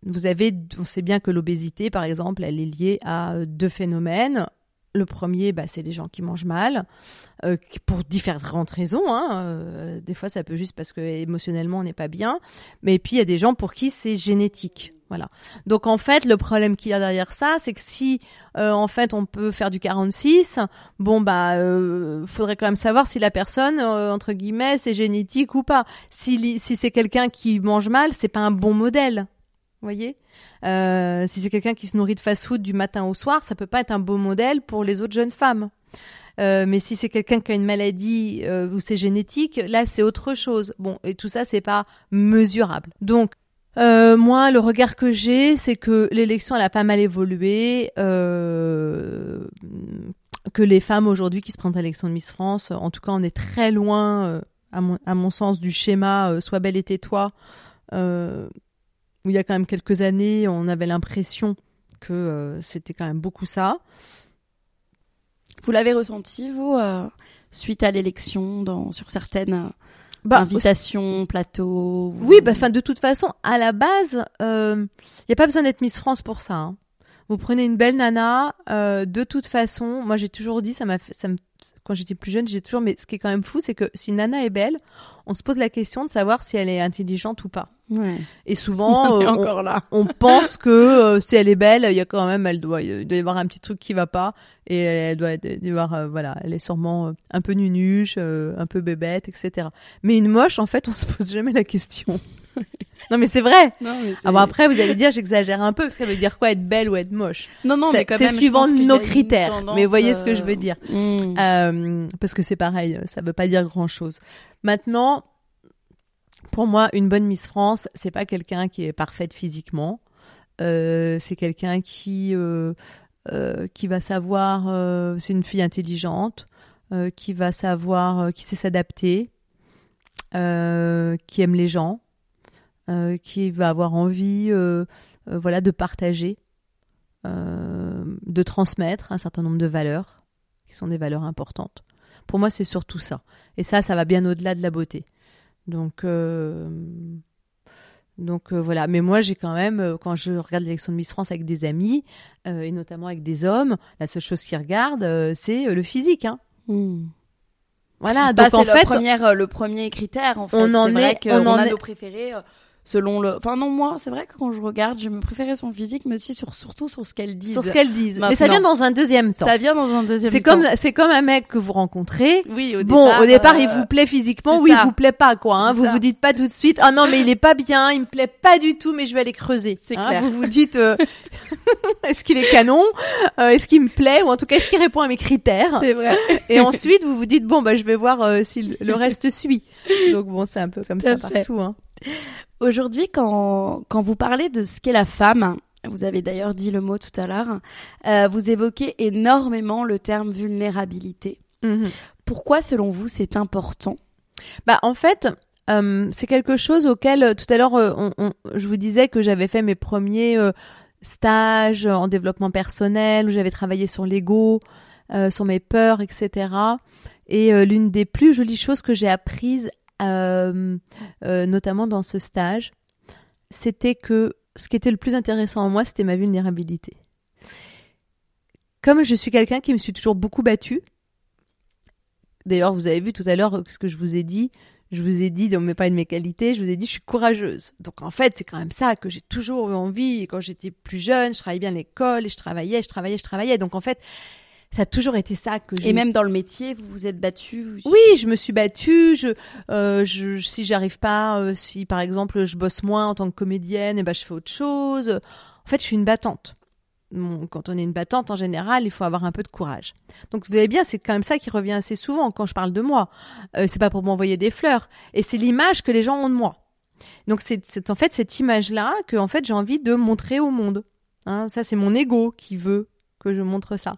Vous avez, on sait bien que l'obésité, par exemple, elle est liée à deux phénomènes. Le premier, bah, c'est des gens qui mangent mal, euh, pour différentes raisons. Hein. Euh, des fois, ça peut juste parce que émotionnellement, on n'est pas bien. Mais puis, il y a des gens pour qui c'est génétique. Donc en fait, le problème qu'il y a derrière ça, c'est que si euh, en fait on peut faire du 46, bon bah euh, faudrait quand même savoir si la personne euh, entre guillemets c'est génétique ou pas. Si si c'est quelqu'un qui mange mal, c'est pas un bon modèle. Voyez? Si c'est quelqu'un qui se nourrit de fast-food du matin au soir, ça peut pas être un beau modèle pour les autres jeunes femmes. Mais si c'est quelqu'un qui a une maladie euh, ou c'est génétique, là c'est autre chose. Bon, et tout ça c'est pas mesurable. Donc euh, moi, le regard que j'ai, c'est que l'élection, elle a pas mal évolué. Euh, que les femmes aujourd'hui qui se prennent à l'élection de Miss France, en tout cas, on est très loin, euh, à, mon, à, mon, sens, du schéma Sois belle et tais-toi, où il y a quand même quelques années, on avait l'impression que c'était quand même beaucoup ça. Vous l'avez ressenti, vous, suite à l'élection, sur certaines bah, Invitation, plateau. Oui, bah, fin, de toute façon, à la base, il euh, n'y a pas besoin d'être Miss France pour ça. Hein. Vous prenez une belle nana, euh, de toute façon, moi j'ai toujours dit, ça m'a ça me, quand j'étais plus jeune, j'ai toujours, mais ce qui est quand même fou, c'est que si une nana est belle, on se pose la question de savoir si elle est intelligente ou pas. Ouais. Et *laughs* souvent, on, euh, encore on, là. on pense que euh, si elle est belle, il y a quand même, elle doit, il doit y avoir un petit truc qui va pas, et elle, doit y avoir, euh, voilà, elle est sûrement un peu nunuche, un peu bébête, etc. Mais une moche, en fait, on se pose jamais la question. *laughs* non mais c'est vrai. Non, mais ah bon après vous allez dire j'exagère un peu parce que ça veut dire quoi être belle ou être moche? Non non mais c'est suivant nos critères. Tendance, mais voyez ce que je veux dire. Mm. Euh, parce que c'est pareil, ça veut pas dire grand chose. Maintenant, pour moi, une bonne Miss France, c'est pas quelqu'un qui est parfaite physiquement. Euh, c'est quelqu'un qui euh, euh, qui va savoir. euh, c'est une fille intelligente, euh, qui va savoir, euh, qui sait s'adapter, euh, qui aime les gens, euh, qui va avoir envie, euh, euh, voilà, de partager, euh, de transmettre un certain nombre de valeurs qui sont des valeurs importantes. Pour moi, c'est surtout ça. Et ça, ça va bien au-delà de la beauté. Donc, euh, donc euh, voilà. Mais moi, j'ai quand même, euh, quand je regarde l'élection de Miss France avec des amis, euh, et notamment avec des hommes, la seule chose qu'ils regardent, euh, c'est euh, le physique. Hein. Mm. Voilà. Bah, donc en c'est le fait, premier, euh, le premier critère en fait. on en vrai est- qu'on on en a est- nos préférés euh, selon le. Enfin non moi c'est vrai que quand je regarde, je me préférais son physique, mais aussi sur surtout sur ce qu'elle dit. sur ce qu'elles disent. Mais ça vient dans un deuxième temps. Ça vient dans un deuxième. C'est temps. comme, c'est comme un mec que vous rencontrez. Oui au Bon, départ. au départ, euh, il vous plaît physiquement c'est ou il ça. vous plaît pas, quoi. Hein. C'est Vous ça. vous dites pas tout de suite, ah non, mais il est pas bien, il me plaît pas du tout, mais je vais aller creuser. C'est Hein, clair. Vous vous dites, euh, *laughs* est-ce qu'il est canon Euh, Est-ce qu'il me plaît Ou en tout cas, est-ce qu'il répond à mes critères? C'est vrai. Et ensuite, vous vous dites, bon, bah, je vais voir euh, si le- reste suit. Donc bon, c'est un peu comme ça fait. partout. Hein. Aujourd'hui, quand, quand vous parlez de ce qu'est la femme, vous avez d'ailleurs dit le mot tout à l'heure, euh, vous évoquez énormément le terme vulnérabilité. Mhm. Pourquoi, selon vous, c'est important? Bah, en fait, euh, c'est quelque chose auquel euh, tout à l'heure, euh, je vous disais que j'avais fait mes premiers stages en développement personnel, où j'avais travaillé sur l'ego, sur mes peurs, etc. Et l'une des plus jolies choses que j'ai apprises, euh, euh, notamment dans ce stage, c'était que ce qui était le plus intéressant en moi, c'était ma vulnérabilité. Comme je suis quelqu'un qui me suis toujours beaucoup battue, D'ailleurs, vous avez vu tout à l'heure ce que je vous ai dit. Je vous ai dit dans mes pas de mes qualités, je vous ai dit je suis courageuse. Donc en fait, c'est quand même ça que j'ai toujours eu envie. Quand j'étais plus jeune, je travaillais bien à l'école et je travaillais, je travaillais, je travaillais. Donc en fait, ça a toujours été ça que j'ai. Et même dans le métier, vous vous êtes battue Oui, je me suis battue. Je, euh, je si j'arrive pas, euh, si par exemple je bosse moins en tant que comédienne, et eh ben je fais autre chose. En fait, je suis une battante. quand on est une battante, en général, il faut avoir un peu de courage. Donc, vous voyez bien, c'est quand même ça qui revient assez souvent quand je parle de moi. Euh, c'est pas pour m'envoyer des fleurs, et c'est l'image que les gens ont de moi. Donc, c'est en fait cette image-là que en fait j'ai envie de montrer au monde. Hein, ça, c'est mon ego qui veut que je montre ça.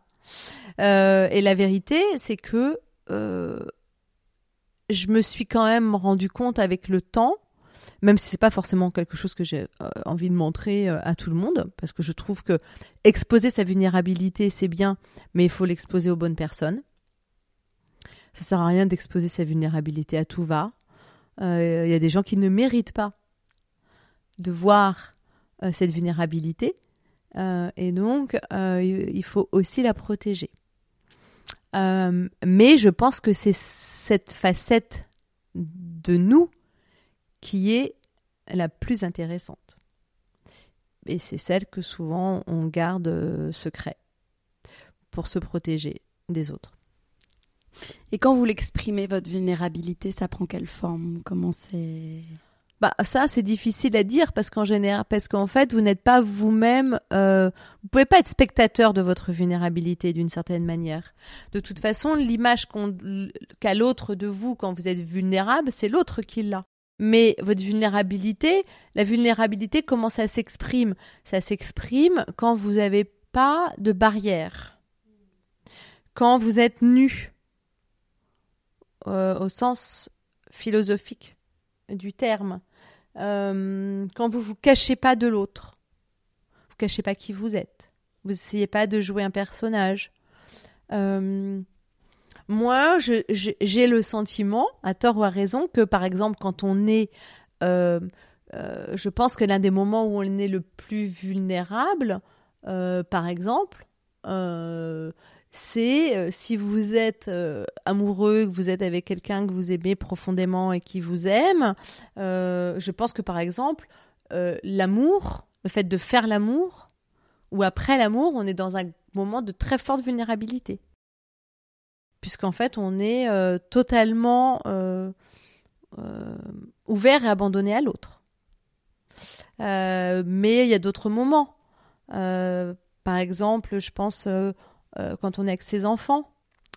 Euh, et la vérité, c'est que euh, je me suis quand même rendu compte avec le temps, même si c'est pas forcément quelque chose que j'ai euh, envie de montrer à tout le monde, parce que je trouve que exposer sa vulnérabilité c'est bien, mais il faut l'exposer aux bonnes personnes. Ça sert à rien d'exposer sa vulnérabilité à tout va. Il y a des gens qui ne méritent pas de voir cette vulnérabilité, et donc il faut aussi la protéger. Euh, mais je pense que c'est cette facette de nous qui est la plus intéressante. Et c'est celle que souvent on garde euh, secret pour se protéger des autres. Et quand vous l'exprimez, votre vulnérabilité, ça prend quelle forme? Comment c'est? Bah, ça, c'est difficile à dire parce qu'en général, parce qu'en fait, vous n'êtes pas vous-même, euh, vous pouvez pas être spectateur de votre vulnérabilité d'une certaine manière. De toute façon, l'image qu'a l'autre de vous quand vous êtes vulnérable, c'est l'autre qui l'a. Mais votre vulnérabilité, la vulnérabilité, comment ça s'exprime? Ça s'exprime quand vous n'avez pas de barrière, quand vous êtes nu, euh, au sens philosophique du terme. Euh, quand vous vous cachez pas de l'autre, vous cachez pas qui vous êtes. Vous essayez pas de jouer un personnage. Euh, moi, j'ai le sentiment, à tort ou à raison, que par exemple, quand on est, euh, je pense que l'un des moments où on est le plus vulnérable, par exemple, c'est euh, si vous êtes euh, amoureux, que vous êtes avec quelqu'un que vous aimez profondément et qui vous aime. Euh, je pense que par exemple, l'amour, le fait de faire l'amour, ou après l'amour, on est dans un moment de très forte vulnérabilité. Puisqu'en fait, on est totalement ouvert et abandonné à l'autre. mais il y a d'autres moments. par exemple, je pense euh, quand on est avec ses enfants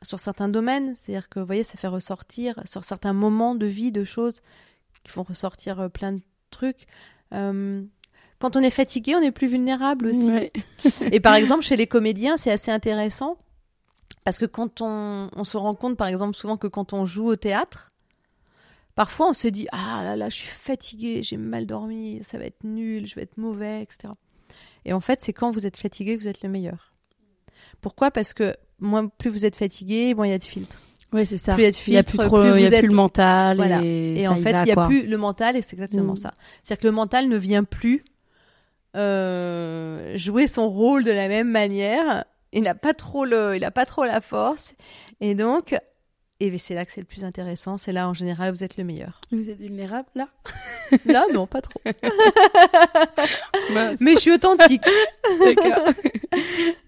sur certains domaines. C'est-à-dire que, vous voyez, ça fait ressortir sur certains moments de vie de choses qui font ressortir euh, plein de trucs. Euh, quand on est fatigué, on est plus vulnérable aussi. *laughs* Et par exemple, chez les comédiens, c'est assez intéressant parce que quand on, on, se rend compte, par exemple, souvent que quand on joue au théâtre, parfois on se dit Ah là là, je suis fatigué, j'ai mal dormi, ça va être nul, je vais être mauvais, etc. Et en fait, c'est quand vous êtes fatigué que vous êtes le meilleur. Pourquoi? Parce que moins, plus vous êtes fatigué, moins il y a de filtres. Oui, c'est ça. Plus il y a de filtres, il y a plus, trop, il y a plus le mental. Et, en fait, il n'y a plus le mental et c'est exactement mm. ça. C'est-à-dire que le mental ne vient plus euh, jouer son rôle de la même manière. Il n'a pas trop le, il a pas trop la force. Et donc, et c'est là que c'est le plus intéressant. C'est là, en général, vous êtes le meilleur. Vous êtes vulnérable, là *laughs* Là, non, pas trop. *laughs* Mais je suis authentique. *laughs* D'accord.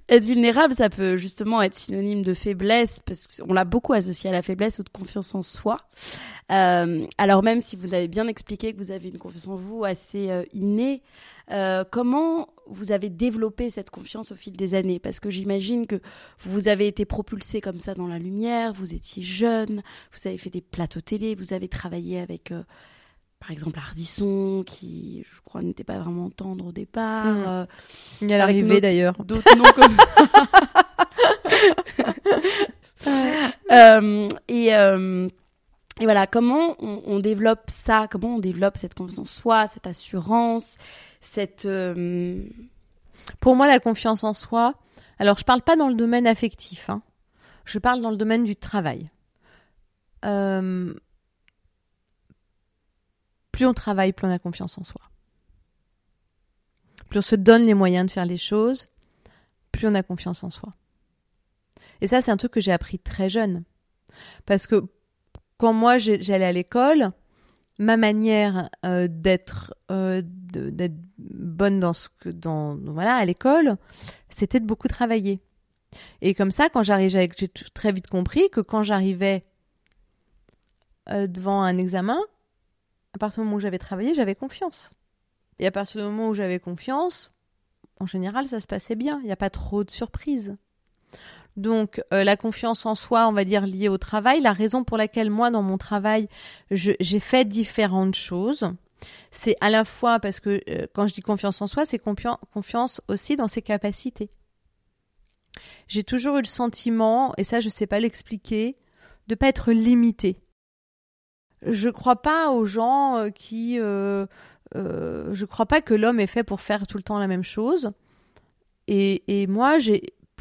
Être vulnérable, ça peut justement être synonyme de faiblesse, parce qu'on l'a beaucoup associé à la faiblesse ou de confiance en soi. Euh, alors même si vous avez bien expliqué que vous avez une confiance en vous assez euh, innée, euh, comment vous avez développé cette confiance au fil des années? Parce que j'imagine que vous avez été propulsé comme ça dans la lumière, vous étiez jeune, vous avez fait des plateaux télé, vous avez travaillé avec, euh, par exemple, Ardisson, qui, je crois, n'était pas vraiment tendre au départ. Mmh. Euh, Il y a l'arrivée d'ailleurs. D'autres noms comme *laughs* *laughs* et, et voilà, comment on, on, développe ça? Comment on développe cette confiance en soi, cette assurance? Cette. Euh, Pour moi, la confiance en soi. Alors, je parle pas dans le domaine affectif. Hein. Je parle dans le domaine du travail. Euh, plus on travaille, plus on a confiance en soi. Plus on se donne les moyens de faire les choses, plus on a confiance en soi. Et ça, c'est un truc que j'ai appris très jeune. Parce que quand moi j'allais à l'école, ma manière euh, d'être euh, d'être bonne dans ce à l'école, c'était de beaucoup travailler. Et comme ça, quand j'arrivais, j'ai très vite compris que quand j'arrivais euh, devant un examen, à partir du moment où j'avais travaillé, j'avais confiance. Et à partir du moment où j'avais confiance, en général, ça se passait bien. Il n'y a pas trop de surprises. Donc euh, la confiance en soi, on va dire liée au travail, la raison pour laquelle moi dans mon travail, j'ai fait différentes choses, c'est à la fois parce que euh, quand je dis confiance en soi, c'est confiance aussi dans ses capacités. J'ai toujours eu le sentiment, et ça je ne sais pas l'expliquer, de pas être limité. Je crois pas aux gens euh, qui, euh, je crois pas que l'homme est fait pour faire tout le temps la même chose. Et moi, j'ai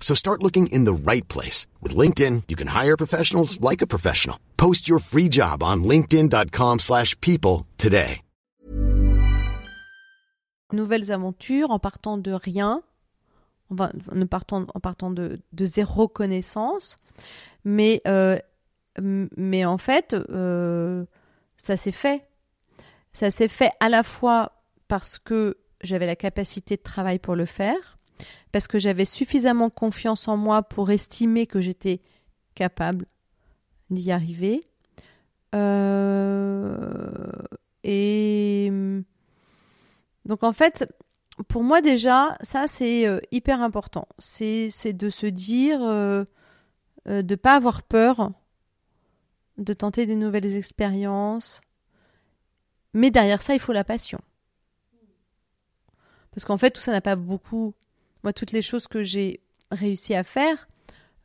So start looking in the right place. With LinkedIn, you can hire professionals like a professional. Post your free job on linkedin.com slash people today. Nouvelles aventures en partant de rien, en, partant, en partant de, de zéro connaissance. Mais, euh, mais en fait, euh, ça s'est fait. Ça s'est fait à la fois parce que j'avais la capacité de travail pour le faire, parce que j'avais suffisamment confiance en moi pour estimer que j'étais capable d'y arriver. Euh, et donc en fait, pour moi déjà, ça c'est euh, hyper important. C'est de se dire, euh, de ne pas avoir peur, de tenter des nouvelles expériences. Mais derrière ça, il faut la passion. Parce qu'en fait, tout ça n'a pas beaucoup. Toutes les choses que j'ai réussi à faire,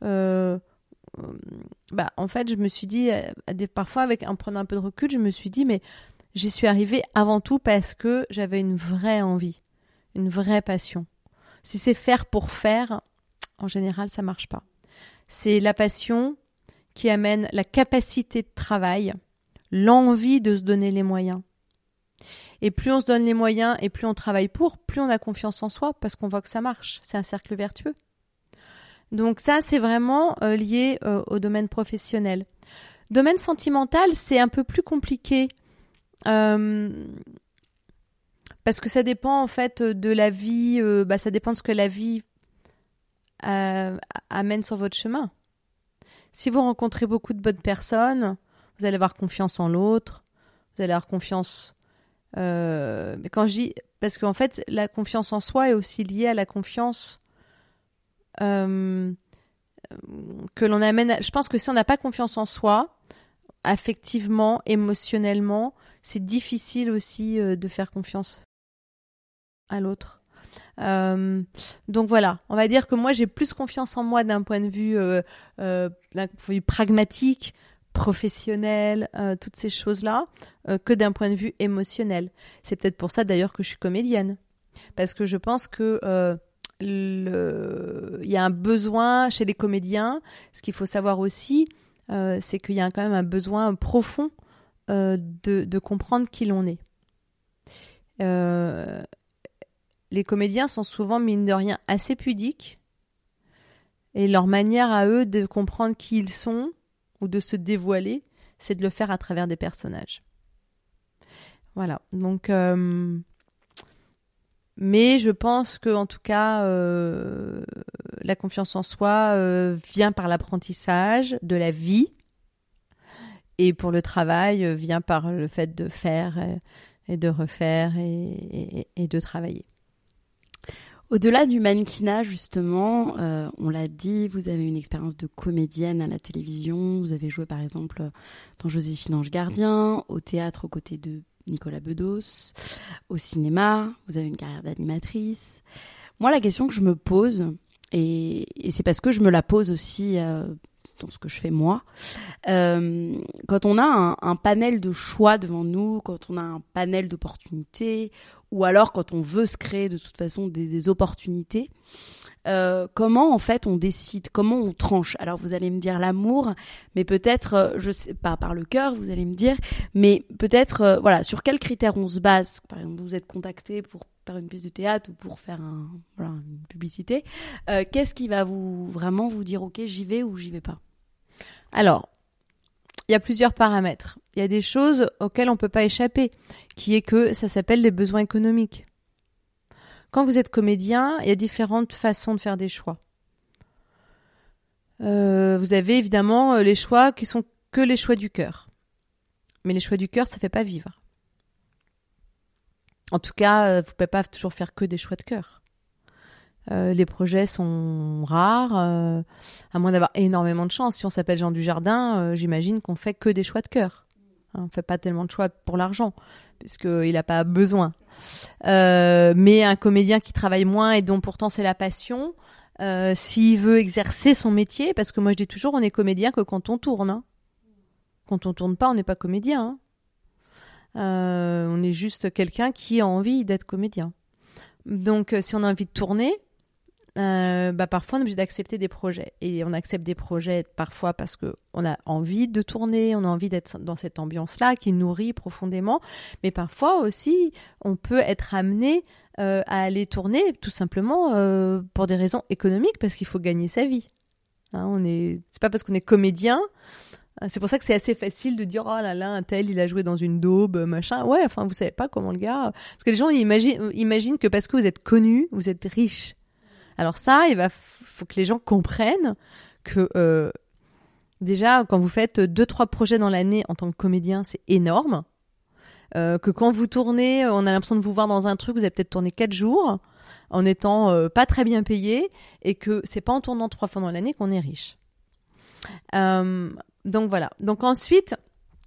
euh, bah, en fait, je me suis dit, euh, parfois, avec, en prenant un peu de recul, je me suis dit, mais j'y suis arrivée avant tout parce que j'avais une vraie envie, une vraie passion. Si c'est faire pour faire, en général, ça marche pas. C'est la passion qui amène la capacité de travail, l'envie de se donner les moyens. Et plus on se donne les moyens et plus on travaille pour, plus on a confiance en soi parce qu'on voit que ça marche. C'est un cercle vertueux. Donc ça, c'est vraiment euh, lié euh, au domaine professionnel. Domaine sentimental, c'est un peu plus compliqué euh, parce que ça dépend en fait de la vie. bah, ça dépend de ce que la vie amène sur votre chemin. Si vous rencontrez beaucoup de bonnes personnes, vous allez avoir confiance en l'autre, vous allez avoir confiance euh, quand je parce qu'en fait, la confiance en soi est aussi liée à la confiance euh, que l'on amène. Je pense que si on n'a pas confiance en soi, affectivement, émotionnellement, c'est difficile aussi euh, de faire confiance à l'autre. donc voilà, on va dire que moi j'ai plus confiance en moi d'un point de vue, d'un point de vue pragmatique, professionnel, euh, toutes ces choses-là, euh, que d'un point de vue émotionnel. C'est peut-être pour ça d'ailleurs que je suis comédienne. Parce que je pense que euh, il y a un besoin chez les comédiens. Ce qu'il faut savoir aussi, c'est qu'il y a quand même un besoin profond de, de, comprendre qui l'on est. les comédiens sont souvent, mine de rien, assez pudiques. Et leur manière à eux de comprendre qui ils sont, ou de se dévoiler, c'est de le faire à travers des personnages. Voilà. Donc, euh, mais je pense que en tout cas, euh, la confiance en soi euh, vient par l'apprentissage de la vie, et pour le travail vient par le fait de faire et, de refaire et de travailler. Au-delà du mannequinat, justement, euh, on l'a dit, vous avez une expérience de comédienne à la télévision. Vous avez joué, par exemple, dans Joséphine Ange Gardien, au théâtre aux côtés de Nicolas Bedos, au cinéma. Vous avez une carrière d'animatrice. Moi, la question que je me pose, et, c'est parce que je me la pose aussi euh, dans ce que je fais moi. Euh, quand on a un, un, panel de choix devant nous, quand on a un panel d'opportunités, ou alors quand on veut se créer de toute façon des, opportunités, euh, comment en fait on décide, comment on tranche? Alors vous allez me dire l'amour, mais peut-être, euh, je sais pas par le cœur, vous allez me dire, mais peut-être, euh, voilà, sur quels critères on se base? Par exemple, vous êtes contacté pour faire une pièce de théâtre ou pour faire une publicité. Qu'est-ce qui va vous vraiment vous dire, ok, j'y vais ou j'y vais pas? Alors, il y a plusieurs paramètres. Il y a des choses auxquelles on peut pas échapper, qui est que ça s'appelle les besoins économiques. Quand vous êtes comédien, il y a différentes façons de faire des choix. Euh, vous avez évidemment euh, les choix qui sont que les choix du cœur. Mais les choix du cœur, ça ne fait pas vivre. En tout cas, euh, vous ne pouvez pas toujours faire que des choix de cœur. Les projets sont rares, à moins d'avoir énormément de chance. Si on s'appelle Jean Dujardin, j'imagine qu'on fait que des choix de cœur. Hein, on fait pas tellement de choix pour l'argent, puisqu'il n'a pas besoin. Euh, mais un comédien qui travaille moins et dont pourtant c'est la passion, euh, s'il veut exercer son métier, parce que moi je dis toujours, on est comédien que quand on tourne. Hein. Quand on tourne pas, on n'est pas comédien. Hein. Euh, on est juste quelqu'un qui a envie d'être comédien. Donc si on a envie de tourner, euh, bah parfois on est obligé d'accepter des projets. Et on accepte des projets parfois parce qu'on a envie de tourner, on a envie d'être dans cette ambiance-là qui nourrit profondément. Mais parfois aussi, on peut être amené euh, à aller tourner tout simplement euh, pour des raisons économiques parce qu'il faut gagner sa vie. Hein, on est, c'est pas parce qu'on est comédien. C'est pour ça que c'est assez facile de dire oh là là un tel il a joué dans une daube machin ouais enfin vous savez pas comment le gars parce que les gens imaginent, imaginent que parce que vous êtes connu vous êtes riche alors ça, il faut que les gens comprennent que euh, déjà quand vous faites deux trois projets dans l'année en tant que comédien, c'est énorme. Euh, que quand vous tournez, on a l'impression de vous voir dans un truc, vous avez peut-être tourné quatre jours en étant euh, pas très bien payé et que c'est pas en tournant trois fois dans l'année qu'on est riche. donc voilà. Donc ensuite,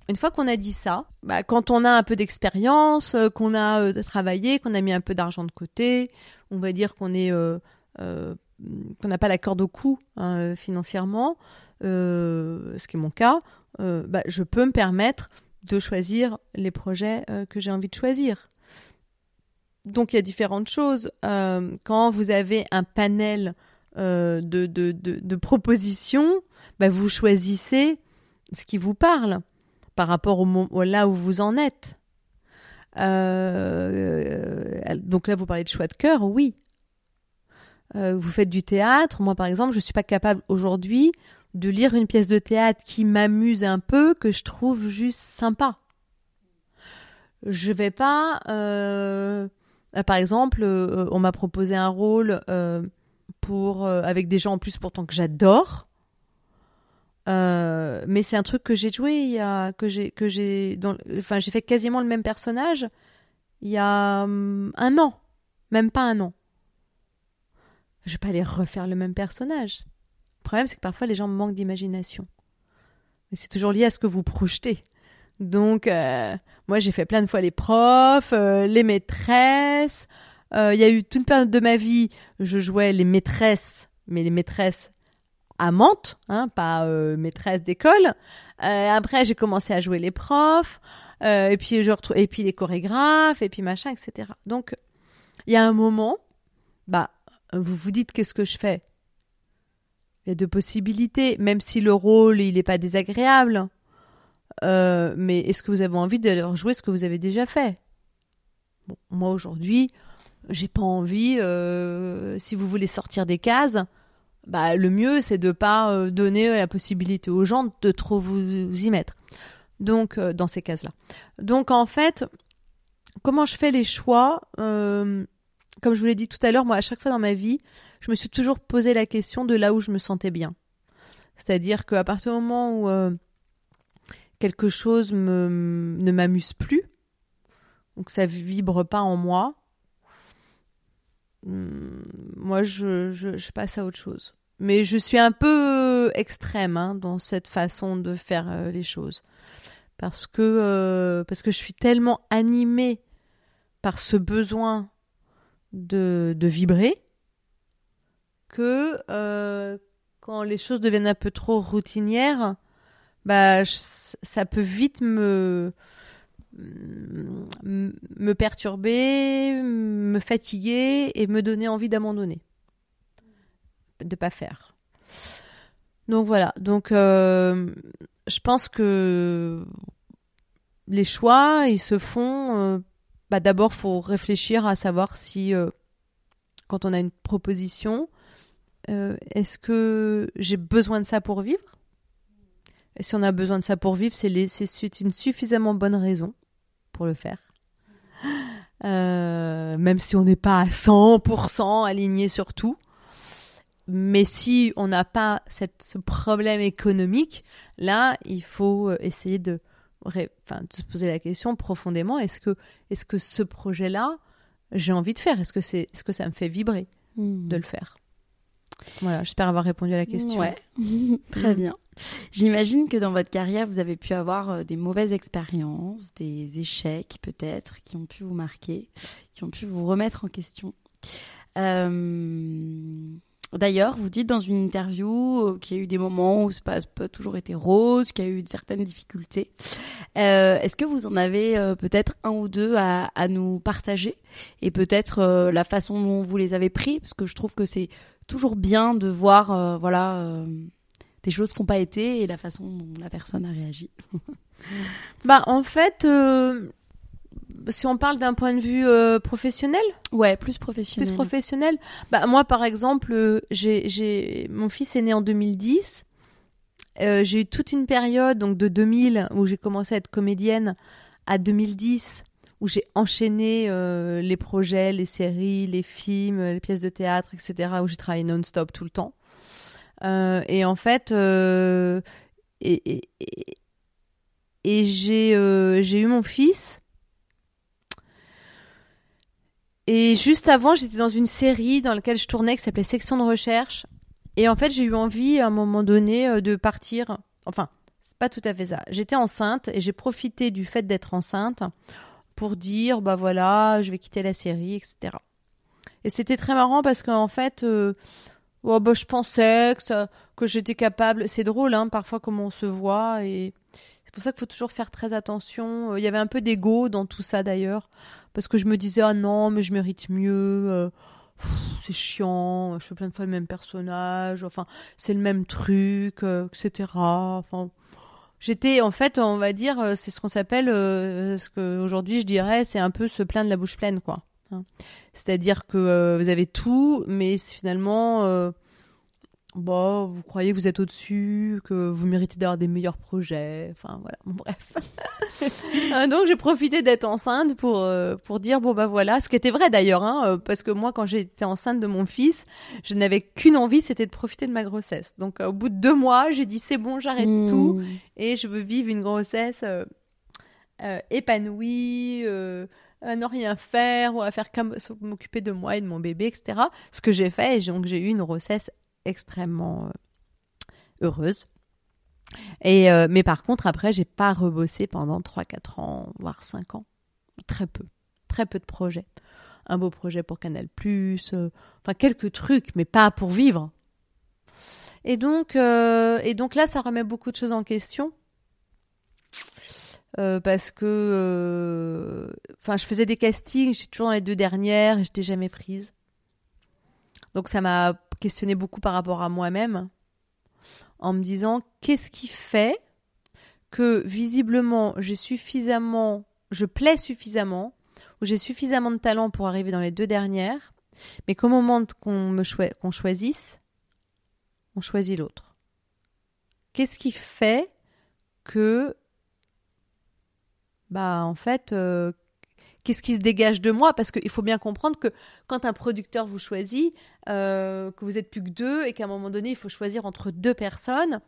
une fois qu'on a dit ça, bah, quand on a un peu d'expérience, qu'on a travaillé, qu'on a mis un peu d'argent de côté, on va dire qu'on est euh, qu'on n'a pas la corde au cou hein, financièrement, euh, ce qui est mon cas, euh, bah, je peux me permettre de choisir les projets que j'ai envie de choisir. Donc il y a différentes choses. quand vous avez un panel de, de, de, propositions, bah, vous choisissez ce qui vous parle par rapport au, là où vous en êtes. donc là, vous parlez de choix de cœur, oui. Euh, vous faites du théâtre. Moi, par exemple, je ne suis pas capable aujourd'hui de lire une pièce de théâtre qui m'amuse un peu, que je trouve juste sympa. Je vais pas. Euh, euh, par exemple, on m'a proposé un rôle pour avec des gens en plus pourtant que j'adore. mais c'est un truc que j'ai joué il y a que j'ai fait quasiment le même personnage il y a hum, un an, même pas un an je vais pas aller refaire le même personnage. Le problème, c'est que parfois les gens manquent d'imagination. C'est toujours lié à ce que vous projetez. Donc, euh, moi, j'ai fait plein de fois les profs, euh, les maîtresses. Euh, il y a eu toute une période de ma vie, je jouais les maîtresses, mais les maîtresses amantes, hein, pas maîtresses d'école. après, j'ai commencé à jouer les profs, et puis je et puis les chorégraphes, et puis machin, etc. Donc, il y a un moment, bah, vous vous dites qu'est-ce que je fais? Il y a deux possibilités, même si le rôle il n'est pas désagréable. Euh, mais est-ce que vous avez envie de leur jouer ce que vous avez déjà fait? Bon, Moi aujourd'hui, j'ai pas envie. Euh, si vous voulez sortir des cases, bah le mieux c'est de pas euh, donner la possibilité aux gens de trop vous, y mettre. Donc dans ces cases-là. Donc en fait, comment je fais les choix? Comme je vous l'ai dit tout à l'heure, moi, à chaque fois dans ma vie, je me suis toujours posé la question de là où je me sentais bien. C'est-à-dire qu'à partir du moment où euh, quelque chose ne m'amuse plus, ou que ça vibre pas en moi, hmm, moi, je, passe à autre chose. Mais je suis un peu extrême hein, dans cette façon de faire euh, les choses. Parce que, euh, parce que je suis tellement animée par ce besoin de, vibrer que euh, quand les choses deviennent un peu trop routinières, bah, ça peut vite me me perturber, me fatiguer et me donner envie d'abandonner, de pas faire. Donc voilà. Donc euh, je pense que les choix, ils se font. Euh, bah D'abord, faut réfléchir à savoir si, euh, quand on a une proposition, est-ce que j'ai besoin de ça pour vivre? Et si on a besoin de ça pour vivre, c'est une suffisamment bonne raison pour le faire. *gasps* même si on n'est pas à 100% aligné sur tout. Mais si on n'a pas cette, ce problème économique, là, il faut euh, essayer de, enfin, de se poser la question profondément est-ce que, est-ce que ce projet-là, j'ai envie de faire? Est-ce que, c'est, est-ce que ça me fait vibrer hmm. de le faire? Voilà, j'espère avoir répondu à la question. Ouais, *laughs* très bien. J'imagine que dans votre carrière, vous avez pu avoir euh, des mauvaises expériences, des échecs peut-être, qui ont pu vous marquer, qui ont pu vous remettre en question. Euh, D'ailleurs, vous dites dans une interview euh, qu'il y a eu des moments où ça n'a pas toujours été rose, qu'il y a eu certaines difficultés. Euh, est-ce que vous en avez euh, peut-être un ou deux à, nous partager? Et peut-être la façon dont vous les avez pris? Parce que je trouve que c'est toujours bien de voir voilà, des choses qui n'ont pas été et la façon dont la personne a réagi. bah, en fait, si on parle d'un point de vue euh, professionnel? Ouais, plus professionnel. Plus professionnel. Bah, moi, par exemple, euh, j'ai, mon fils est né en 2010. Euh, j'ai eu toute une période, donc de 2000, où j'ai commencé à être comédienne, à 2010, où j'ai enchaîné les projets, les séries, les films, les pièces de théâtre, etc., où j'ai travaillé non-stop tout le temps. et en fait, et, et, et j'ai, j'ai eu mon fils et juste avant, j'étais dans une série dans laquelle je tournais qui s'appelait Section de recherche. Et en fait, j'ai eu envie à un moment donné euh, de partir. Enfin, c'est pas tout à fait ça. J'étais enceinte et j'ai profité du fait d'être enceinte pour dire bah voilà, je vais quitter la série, etc. Et c'était très marrant parce qu'en fait, euh, oh, bah, je pensais que, que j'étais capable. C'est drôle, hein, parfois, comment on se voit. Et c'est pour ça qu'il faut toujours faire très attention. Il y avait un peu d'ego dans tout ça d'ailleurs parce que je me disais ah non mais je mérite mieux euh, c'est chiant je fais plein de fois le même personnage enfin c'est le même truc euh, etc j'étais en fait on va dire euh, c'est ce qu'on s'appelle ce que aujourd'hui je dirais c'est un peu se plaindre la bouche pleine quoi hein. c'est-à-dire que vous avez tout mais finalement bah, vous croyez que vous êtes au-dessus, que vous méritez d'avoir des meilleurs projets. Enfin, voilà, bon, bref. *laughs* Euh, donc, j'ai profité d'être enceinte pour, euh, pour dire, bon, bah voilà, ce qui était vrai d'ailleurs, hein, euh, parce que moi, quand j'étais enceinte de mon fils, je n'avais qu'une envie, c'était de profiter de ma grossesse. Donc, au bout de deux mois, j'ai dit, c'est bon, j'arrête hmm. tout et je veux vivre une grossesse épanouie. à ne rien faire ou à faire comme m'occuper de moi et de mon bébé, etc. Ce que j'ai fait, et donc j'ai eu une grossesse extrêmement euh, heureuse. Et, euh, mais par contre, après, j'ai pas rebossé pendant 3-4 ans, voire 5 ans. Très peu. Très peu de projets. Un beau projet pour Canal, euh, enfin quelques trucs, mais pas pour vivre. Et donc, et donc là, ça remet beaucoup de choses en question. parce que enfin je faisais des castings, j'étais toujours dans les deux dernières, j'étais jamais prise. Donc ça m'a questionné beaucoup par rapport à moi-même en me disant qu'est-ce qui fait que visiblement j'ai suffisamment, je plais suffisamment, ou j'ai suffisamment de talent pour arriver dans les deux dernières, mais qu'au moment qu'on choisisse, on choisit l'autre? Qu'est-ce qui fait que, bah en fait, euh, qu'est-ce qui se dégage de moi? Parce qu'il faut bien comprendre que quand un producteur vous choisit, euh, que vous êtes plus que deux et qu'à un moment donné, il faut choisir entre deux personnes,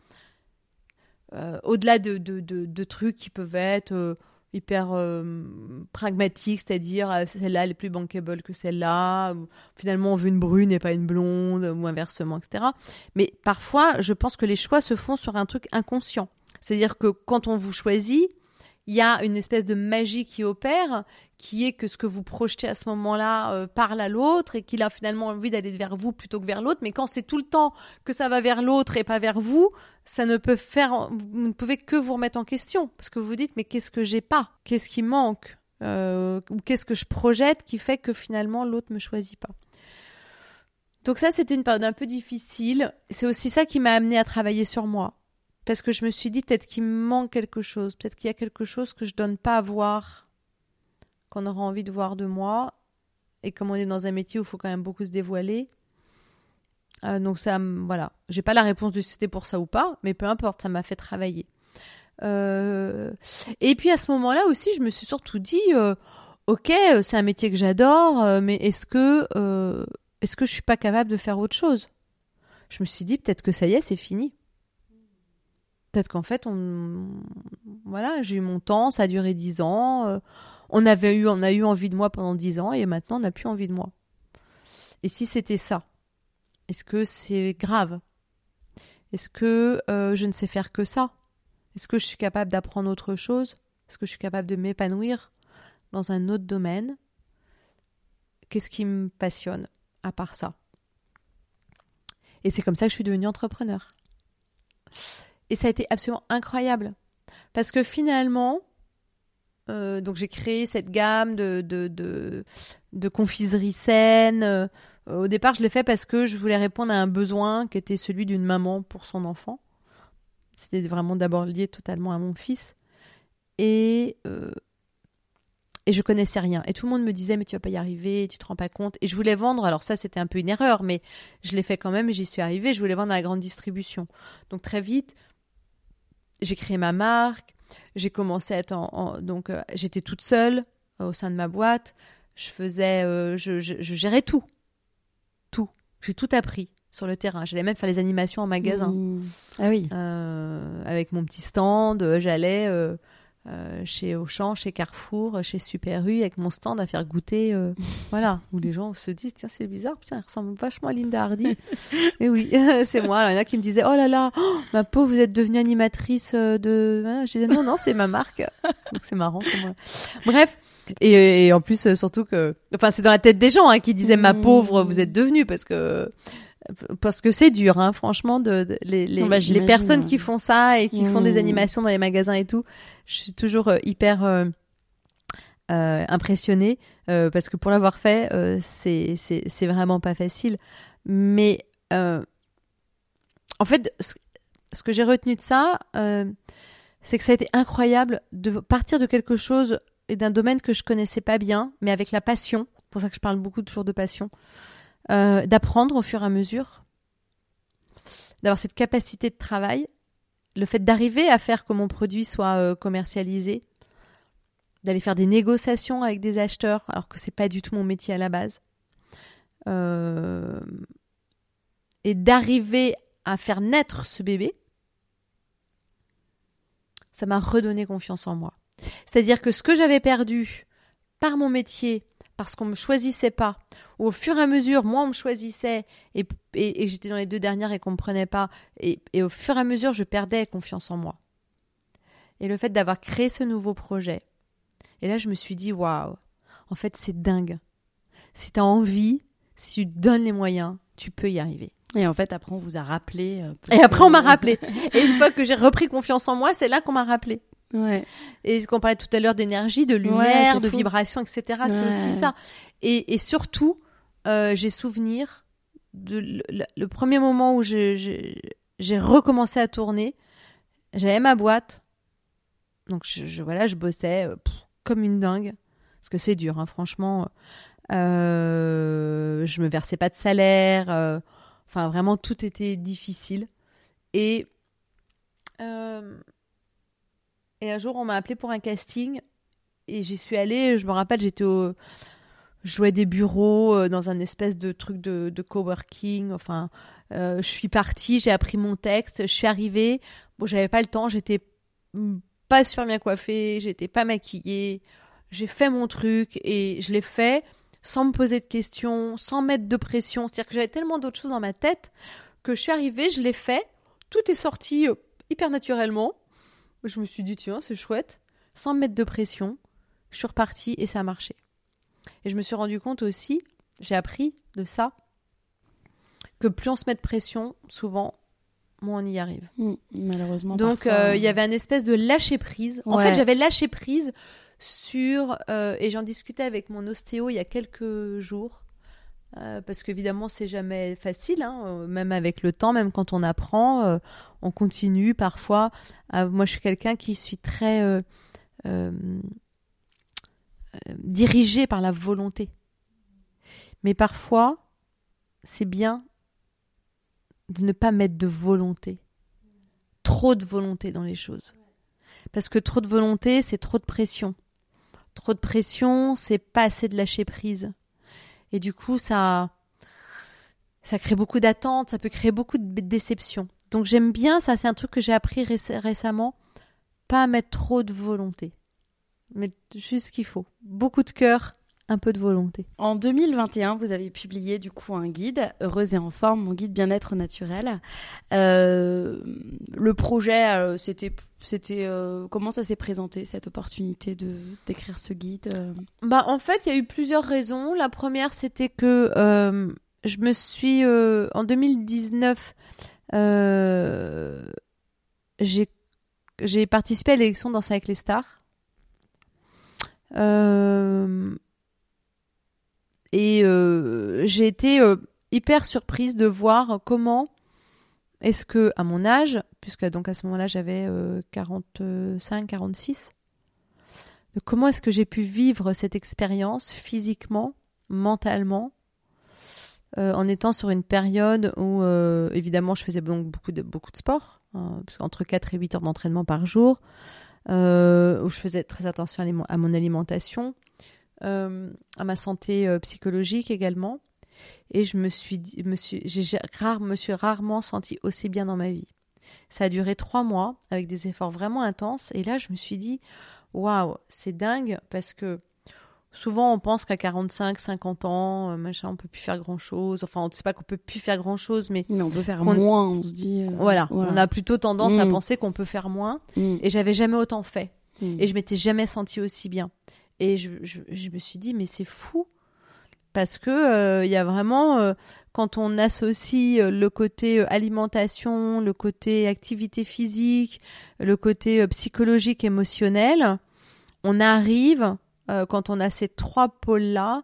euh, au-delà de, de, trucs qui peuvent être euh, hyper pragmatiques, c'est-à-dire celle-là elle est plus bankable que celle-là, finalement on veut une brune et pas une blonde, ou inversement, etc. Mais parfois, je pense que les choix se font sur un truc inconscient. C'est-à-dire que quand on vous choisit, il y a une espèce de magie qui opère, qui est que ce que vous projetez à ce moment-là euh, parle à l'autre et qu'il a finalement envie d'aller vers vous plutôt que vers l'autre. Mais quand c'est tout le temps que ça va vers l'autre et pas vers vous, ça ne peut faire, vous ne pouvez que vous remettre en question parce que vous vous dites mais qu'est-ce que j'ai pas, qu'est-ce qui manque, euh, ou qu'est-ce que je projette qui fait que finalement l'autre me choisit pas? Donc ça, c'était une période un peu difficile. C'est aussi ça qui m'a amené à travailler sur moi parce que je me suis dit peut-être qu'il me manque quelque chose, peut-être qu'il y a quelque chose que je donne pas à voir, qu'on aura envie de voir de moi. Et comme on est dans un métier où il faut quand même beaucoup se dévoiler, euh, donc ça, voilà, j'ai pas la réponse du c'était pour ça ou pas, mais peu importe, ça m'a fait travailler. Euh, et puis à ce moment-là aussi, je me suis surtout dit, euh, ok, c'est un métier que j'adore, mais est-ce que, est-ce que je suis pas capable de faire autre chose? Je me suis dit peut-être que ça y est, c'est fini. Peut-être qu'en fait, voilà, j'ai eu mon temps, ça a duré dix ans. Euh, on avait eu, on a eu envie de moi pendant dix ans et maintenant on n'a plus envie de moi. Et si c'était ça, est-ce que c'est grave? Est-ce que euh, je ne sais faire que ça? Est-ce que je suis capable d'apprendre autre chose? Est-ce que je suis capable de m'épanouir dans un autre domaine? Qu'est-ce qui me passionne à part ça? Et c'est comme ça que je suis devenue entrepreneur. Et ça a été absolument incroyable. Parce que finalement, euh, donc j'ai créé cette gamme de, de, confiseries saines. Euh, au départ, je l'ai fait parce que je voulais répondre à un besoin qui était celui d'une maman pour son enfant. C'était vraiment d'abord lié totalement à mon fils. Et, euh, et je connaissais rien. Et tout le monde me disait, mais tu vas pas y arriver, tu te rends pas compte. Et je voulais vendre, alors ça c'était un peu une erreur, mais je l'ai fait quand même j'y suis arrivée. Je voulais vendre à la grande distribution. Donc très vite, j'ai créé ma marque, j'ai commencé à être en, donc euh, j'étais toute seule euh, au sein de ma boîte, je faisais, euh, je, je, gérais tout, tout, j'ai tout appris sur le terrain. J'allais même faire les animations en magasin. Mmh. Ah oui. avec mon petit stand, j'allais euh, chez Auchan, chez Carrefour, chez Super U, avec mon stand à faire goûter, euh, *laughs* voilà, où les gens se disent tiens c'est bizarre, putain, elle ressemble vachement à Linda Hardy. *laughs* Mais oui, *laughs* c'est moi. il y en a qui me disaient oh là là, oh, ma pauvre, vous êtes devenue animatrice euh, de. Je disais non non, c'est ma marque. Donc c'est marrant pour moi. Bref. Et, en plus, surtout que, enfin, c'est dans la tête des gens hein, qui disaient ma mmh. pauvre, vous êtes devenue parce que parce que c'est dur, hein, franchement, de, les, les, bah, les, personnes qui font ça et qui font des mmh. animations dans les magasins et tout, je suis toujours euh, hyper euh, euh, impressionnée parce que pour l'avoir fait, c'est c'est vraiment pas facile. Mais en fait, ce, que j'ai retenu de ça, c'est que ça a été incroyable de partir de quelque chose et d'un domaine que je connaissais pas bien, mais avec la passion. C'est pour ça que je parle beaucoup toujours de passion. Euh, d'apprendre au fur et à mesure, d'avoir cette capacité de travail, le fait d'arriver à faire que mon produit soit euh, commercialisé, d'aller faire des négociations avec des acheteurs, alors que c'est pas du tout mon métier à la base, euh, et d'arriver à faire naître ce bébé, ça m'a redonné confiance en moi. C'est-à-dire que ce que j'avais perdu par mon métier, parce qu'on me choisissait pas, ou au fur et à mesure, moi on me choisissait et, et, j'étais dans les deux dernières et qu'on me prenait pas, et, et, au fur et à mesure je perdais confiance en moi. Et le fait d'avoir créé ce nouveau projet, et là je me suis dit waouh, en fait c'est dingue. Si tu as envie, si tu donnes les moyens, tu peux y arriver. Et en fait, après, on vous a rappelé. Euh, et après, on m'a rappelé. et une fois que j'ai repris confiance en moi, c'est là qu'on m'a rappelé. Ouais. Et qu'on parlait tout à l'heure d'énergie, de lumière, de vibration, etc. C'est aussi ça. Et, et surtout, euh, j'ai souvenir de le, premier moment où j'ai recommencé à tourner. J'avais ma boîte. Donc, je, voilà, je bossais euh, comme une dingue. Parce que c'est dur, hein, franchement. Euh, je me versais pas de salaire. Euh, enfin, vraiment, tout était difficile. Et et un jour, on m'a appelé pour un casting et j'y suis allée. Je me rappelle, j'étais au. Je jouais des bureaux euh, dans un espèce de truc de, coworking. Enfin, euh, je suis partie, j'ai appris mon texte, je suis arrivée. Bon, j'avais pas le temps, j'étais pas super bien coiffée, j'étais pas maquillée. J'ai fait mon truc et je l'ai fait sans me poser de questions, sans mettre de pression. C'est-à-dire que j'avais tellement d'autres choses dans ma tête que je suis arrivée, je l'ai fait, tout est sorti euh, hyper naturellement. Je me suis dit, tiens, c'est chouette. sans mettre de pression. Je suis repartie et ça a marché. Et je me suis rendu compte aussi, j'ai appris de ça, que plus on se met de pression, souvent, moins on y arrive. Mm, malheureusement. Donc parfois, euh, il y avait un espèce de lâcher prise. En fait, j'avais lâché prise sur euh, et j'en discutais avec mon ostéo il y a quelques jours. Euh, parce qu'évidemment, c'est jamais facile, hein, euh, même avec le temps, même quand on apprend, euh, on continue parfois. à- moi, je suis quelqu'un qui suis très euh, euh, euh, dirigé par la volonté. Mais parfois, c'est bien de ne pas mettre de volonté trop de volonté dans les choses. Parce que trop de volonté, c'est trop de pression. Trop de pression, c'est pas assez de lâcher prise. Et du coup, ça, ça crée beaucoup d'attentes, ça peut créer beaucoup de déceptions. Donc j'aime bien, ça c'est un truc que j'ai appris réc- récemment, pas mettre trop de volonté. Mais juste ce qu'il faut. Beaucoup de cœur, un peu de volonté. En 2021, vous avez publié du coup un guide, Heureuse et en forme, mon guide bien-être naturel. Euh, le projet, euh, c'était, c'était euh, comment ça s'est présenté cette opportunité de d'écrire ce guide Bah, en fait, il y a eu plusieurs raisons. La première, c'était que euh, je me suis. euh, en 2019, euh, j'ai j'ai participé à l'élection Danse avec les stars. Euh, et euh, j'ai été euh, hyper surprise de voir comment est-ce que, à mon âge, puisque donc à ce moment-là j'avais euh, 45, 46, de comment est-ce que j'ai pu vivre cette expérience physiquement, mentalement, euh, en étant sur une période où, euh, évidemment, je faisais donc beaucoup de, beaucoup de sport, hein, qu'entre 4 et 8 heures d'entraînement par jour, euh, où je faisais très attention à mon alimentation, euh, à ma santé euh, psychologique également. Et je me suis, me suis, j'ai rare, me suis rarement sentie aussi bien dans ma vie. Ça a duré trois mois avec des efforts vraiment intenses. Et là, je me suis dit, waouh, c'est dingue parce que souvent on pense qu'à 45, 50 ans, euh, machin, on peut plus faire grand chose. Enfin, on ne sait pas qu'on peut plus faire grand chose, mais Mais on peut faire moins, on se dit. euh, voilà, on a plutôt tendance à Mm. penser qu'on peut faire moins. Mm, Et j'avais jamais autant fait. mm. Et je m'étais jamais sentie aussi bien. Et je, je- me suis dit, mais c'est fou. Parce que euh, il y a vraiment, euh, quand on associe euh, le côté alimentation, le côté activité physique, le côté psychologique, émotionnel, on arrive, quand on a ces trois pôles-là,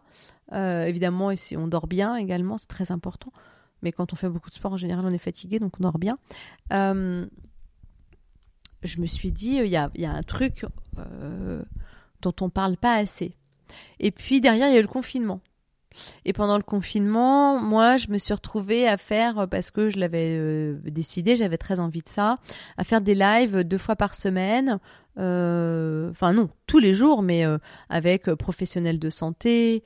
évidemment, on dort bien également, c'est très important. Mais quand on fait beaucoup de sport, en général, on est fatigué, donc on dort bien. Je me suis dit, il y a, y a un truc dont on parle pas assez. Et puis derrière, il y a eu le confinement. Et pendant le confinement, moi, je me suis retrouvée à faire, parce que je l'avais euh, décidé, j'avais très envie de ça, à faire des lives deux fois par semaine. euh, Enfin non, tous les jours, mais euh, avec euh, professionnels de santé,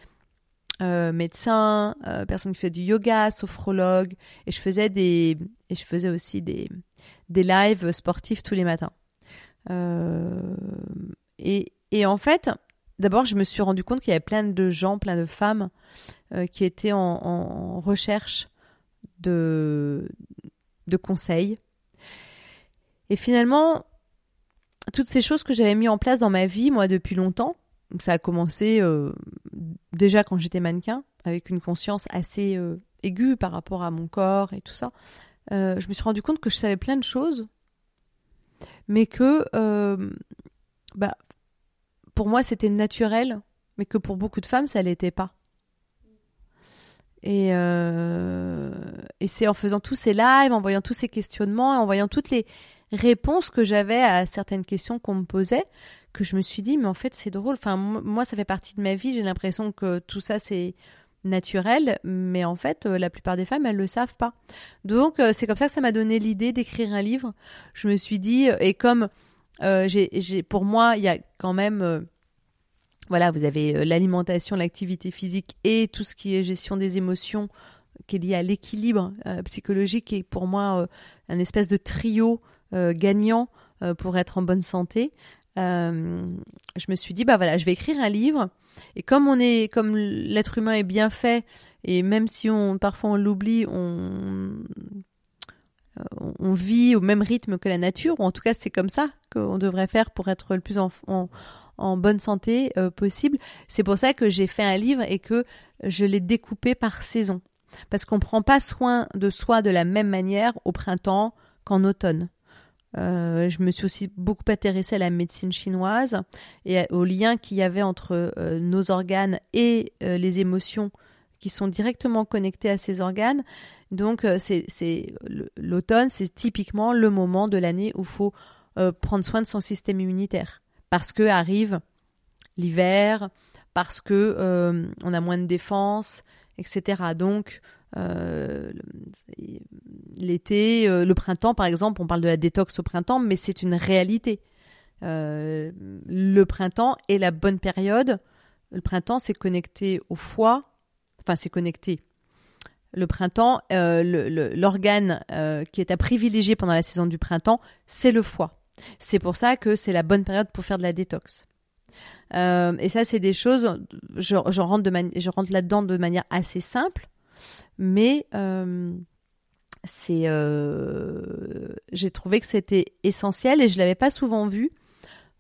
euh, médecins, euh, personnes qui font du yoga, sophrologues. Et je faisais des, et je faisais aussi des, des lives sportifs tous les matins. Euh, et, et en fait, d'abord, je me suis rendu compte qu'il y avait plein de gens, plein de femmes euh, qui étaient en, recherche de, conseils. Et finalement, toutes ces choses que j'avais mis en place dans ma vie, moi, depuis longtemps, ça a commencé euh, déjà quand j'étais mannequin, avec une conscience assez euh, aiguë par rapport à mon corps et tout ça. Je me suis rendu compte que je savais plein de choses, mais que bah, pour moi c'était naturel, mais que pour beaucoup de femmes ça l'était pas. Et, euh, c'est en faisant tous ces lives, en voyant tous ces questionnements, en voyant toutes les réponses que j'avais à certaines questions qu'on me posait, que je me suis dit, mais en fait c'est drôle. Enfin, mo- moi ça fait partie de ma vie, j'ai l'impression que tout ça c'est naturel, mais en fait euh, la plupart des femmes elles le savent pas. Donc euh, c'est comme ça que ça m'a donné l'idée d'écrire un livre. Je me suis dit, et comme euh, pour moi il y a quand même euh, voilà, vous avez euh, l'alimentation, l'activité physique et tout ce qui est gestion des émotions qui est lié à l'équilibre euh, psychologique et pour moi un espèce de trio gagnant pour être en bonne santé. Je me suis dit bah voilà, je vais écrire un livre et comme on est comme l'être humain est bien fait et même si on parfois on l'oublie, on on vit au même rythme que la nature, ou en tout cas c'est comme ça qu'on devrait faire pour être le plus en, bonne santé possible. C'est pour ça que j'ai fait un livre et que je l'ai découpé par saison. Parce qu'on ne prend pas soin de soi de la même manière au printemps qu'en automne. Euh, je me suis aussi beaucoup intéressée à la médecine chinoise et au lien qu'il y avait entre euh, nos organes et euh, les émotions qui sont directement connectées à ces organes. Donc, c'est l'automne, c'est typiquement le moment de l'année où il faut prendre soin de son système immunitaire parce que arrive l'hiver, parce que on a moins de défense, etc. Donc, euh, l'été, euh, le printemps, par exemple, on parle de la détox au printemps, mais c'est une réalité. Euh, le printemps est la bonne période. Le printemps, c'est connecté au foie. Enfin, c'est connecté. Le printemps, l'organe qui est à privilégier pendant la saison du printemps, c'est le foie. C'est pour ça que c'est la bonne période pour faire de la détox. et ça, c'est des choses, je, rentre, là-dedans de manière assez simple mais euh, c'est, euh, j'ai trouvé que c'était essentiel et je l'avais pas souvent vu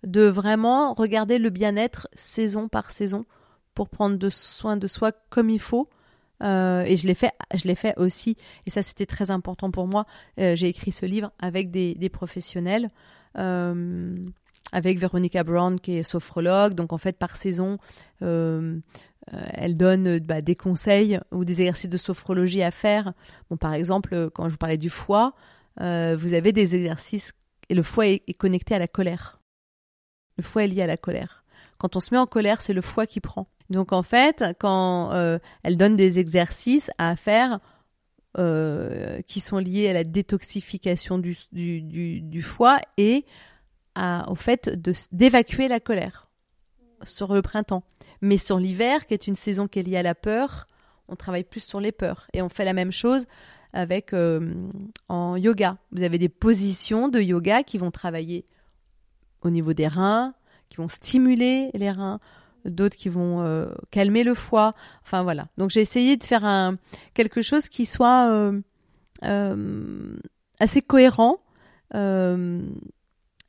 de vraiment regarder le bien-être saison par saison pour prendre soin de soi comme il faut. Euh, et je l'ai fait, je l'ai fait aussi. Et ça, c'était très important pour moi. j'ai écrit ce livre avec des, professionnels, avec Veronica Brown qui est sophrologue. Donc en fait, par saison, euh, elle donne euh, bah, des conseils ou des exercices de sophrologie à faire. Bon, par exemple, euh, quand je vous parlais du foie, vous avez des exercices et le foie est, connecté à la colère. Le foie est lié à la colère. Quand on se met en colère, c'est le foie qui prend. Donc en fait, quand elle donne des exercices à faire qui sont liés à la détoxification du, du, foie et au fait d'évacuer la colère sur le printemps. Mais sur l'hiver, qui est une saison qui est liée à la peur, on travaille plus sur les peurs. Et on fait la même chose avec euh, en yoga. Vous avez des positions de yoga qui vont travailler au niveau des reins, qui vont stimuler les reins, d'autres qui vont euh, calmer le foie. Enfin voilà. Donc j'ai essayé de faire quelque chose qui soit euh, assez cohérent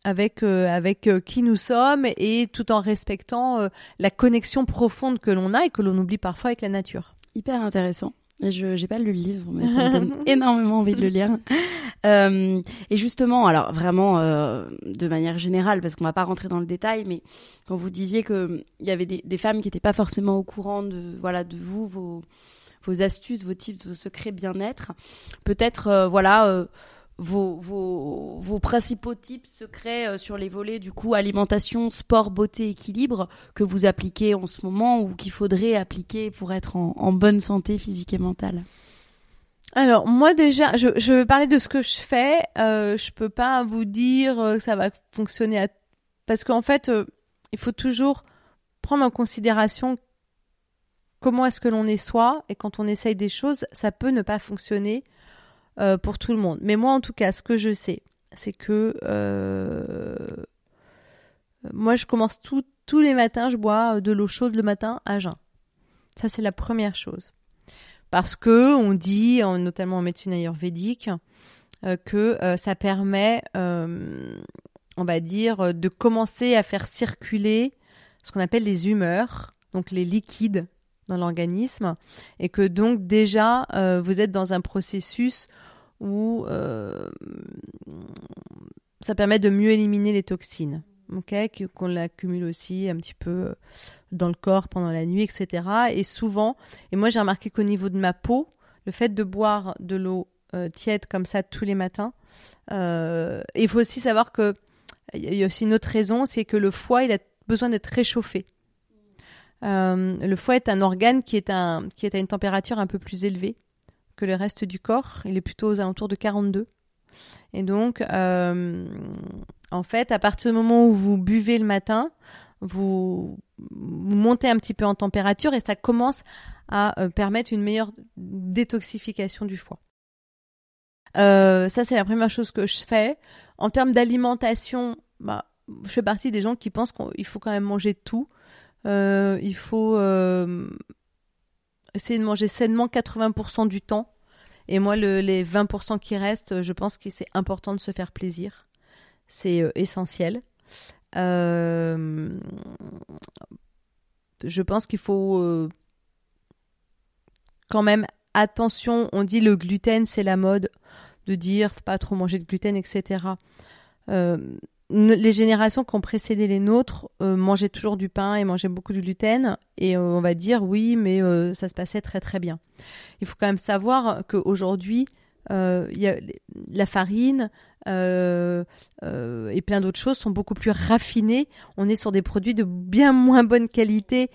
avec euh, avec euh, qui nous sommes et tout en respectant euh, la connexion profonde que l'on a et que l'on oublie parfois avec la nature. Hyper intéressant. Je n'ai pas lu le livre, mais ça me donne *laughs* énormément envie de le lire. Euh, et justement, alors vraiment euh, de manière générale, parce qu'on va pas rentrer dans le détail, mais quand vous disiez que il y avait des, des femmes qui n'étaient pas forcément au courant de voilà de vous, vos vos astuces, vos tips, vos secrets bien-être, peut-être voilà vos, principaux tips secrets euh, sur les volets du coup alimentation, sport, beauté, équilibre que vous appliquez en ce moment ou qu'il faudrait appliquer pour être en, bonne santé physique et mentale alors moi déjà, je, je vais parler de ce que je fais. Euh, je peux pas vous dire euh, que ça va fonctionner parce qu'en fait, euh, il faut toujours prendre en considération comment est-ce que l'on est soi et quand on essaye des choses, ça peut ne pas fonctionner euh, pour tout le monde. Mais moi, en tout cas, ce que je sais, c'est que euh, moi, je commence tous les matins, je bois de l'eau chaude le matin à jeun. Ça, c'est la première chose. Parce que on dit, notamment en médecine ayurvédique, euh, que ça permet, on va dire, de commencer à faire circuler ce qu'on appelle les humeurs, donc les liquides dans l'organisme et que donc déjà euh, vous êtes dans un processus où euh, ça permet de mieux éliminer les toxines, ok, qu'on l'accumule aussi un petit peu dans le corps pendant la nuit, etc. Et souvent, et moi j'ai remarqué qu'au niveau de ma peau, le fait de boire de l'eau euh, tiède comme ça tous les matins, il faut aussi savoir que il y a aussi une autre raison, c'est que le foie il a besoin d'être réchauffé. Euh, le foie est un organe qui est à une température un peu plus élevée que le reste du corps. Il est plutôt aux alentours de 42. Et donc, euh, en fait, à partir du moment où vous buvez le matin, vous, montez un petit peu en température et ça commence à euh, permettre une meilleure détoxification du foie. ça, c'est la première chose que je fais. En termes d'alimentation, bah, je fais partie des gens qui pensent qu'il faut quand même manger tout. Euh, il faut euh, essayer de manger sainement 80% du temps. Et moi, le, les 20% qui restent, je pense que c'est important de se faire plaisir. C'est euh, essentiel. Euh, je pense qu'il faut euh, quand même attention. On dit le gluten, c'est la mode de dire pas trop manger de gluten, etc. les générations qui ont précédé les nôtres euh, mangeaient toujours du pain et mangeaient beaucoup de gluten. Et euh, on va dire oui, mais euh, ça se passait très très bien. Il faut quand même savoir qu'aujourd'hui, la farine et plein d'autres choses sont beaucoup plus raffinées. On est sur des produits de bien moins bonne qualité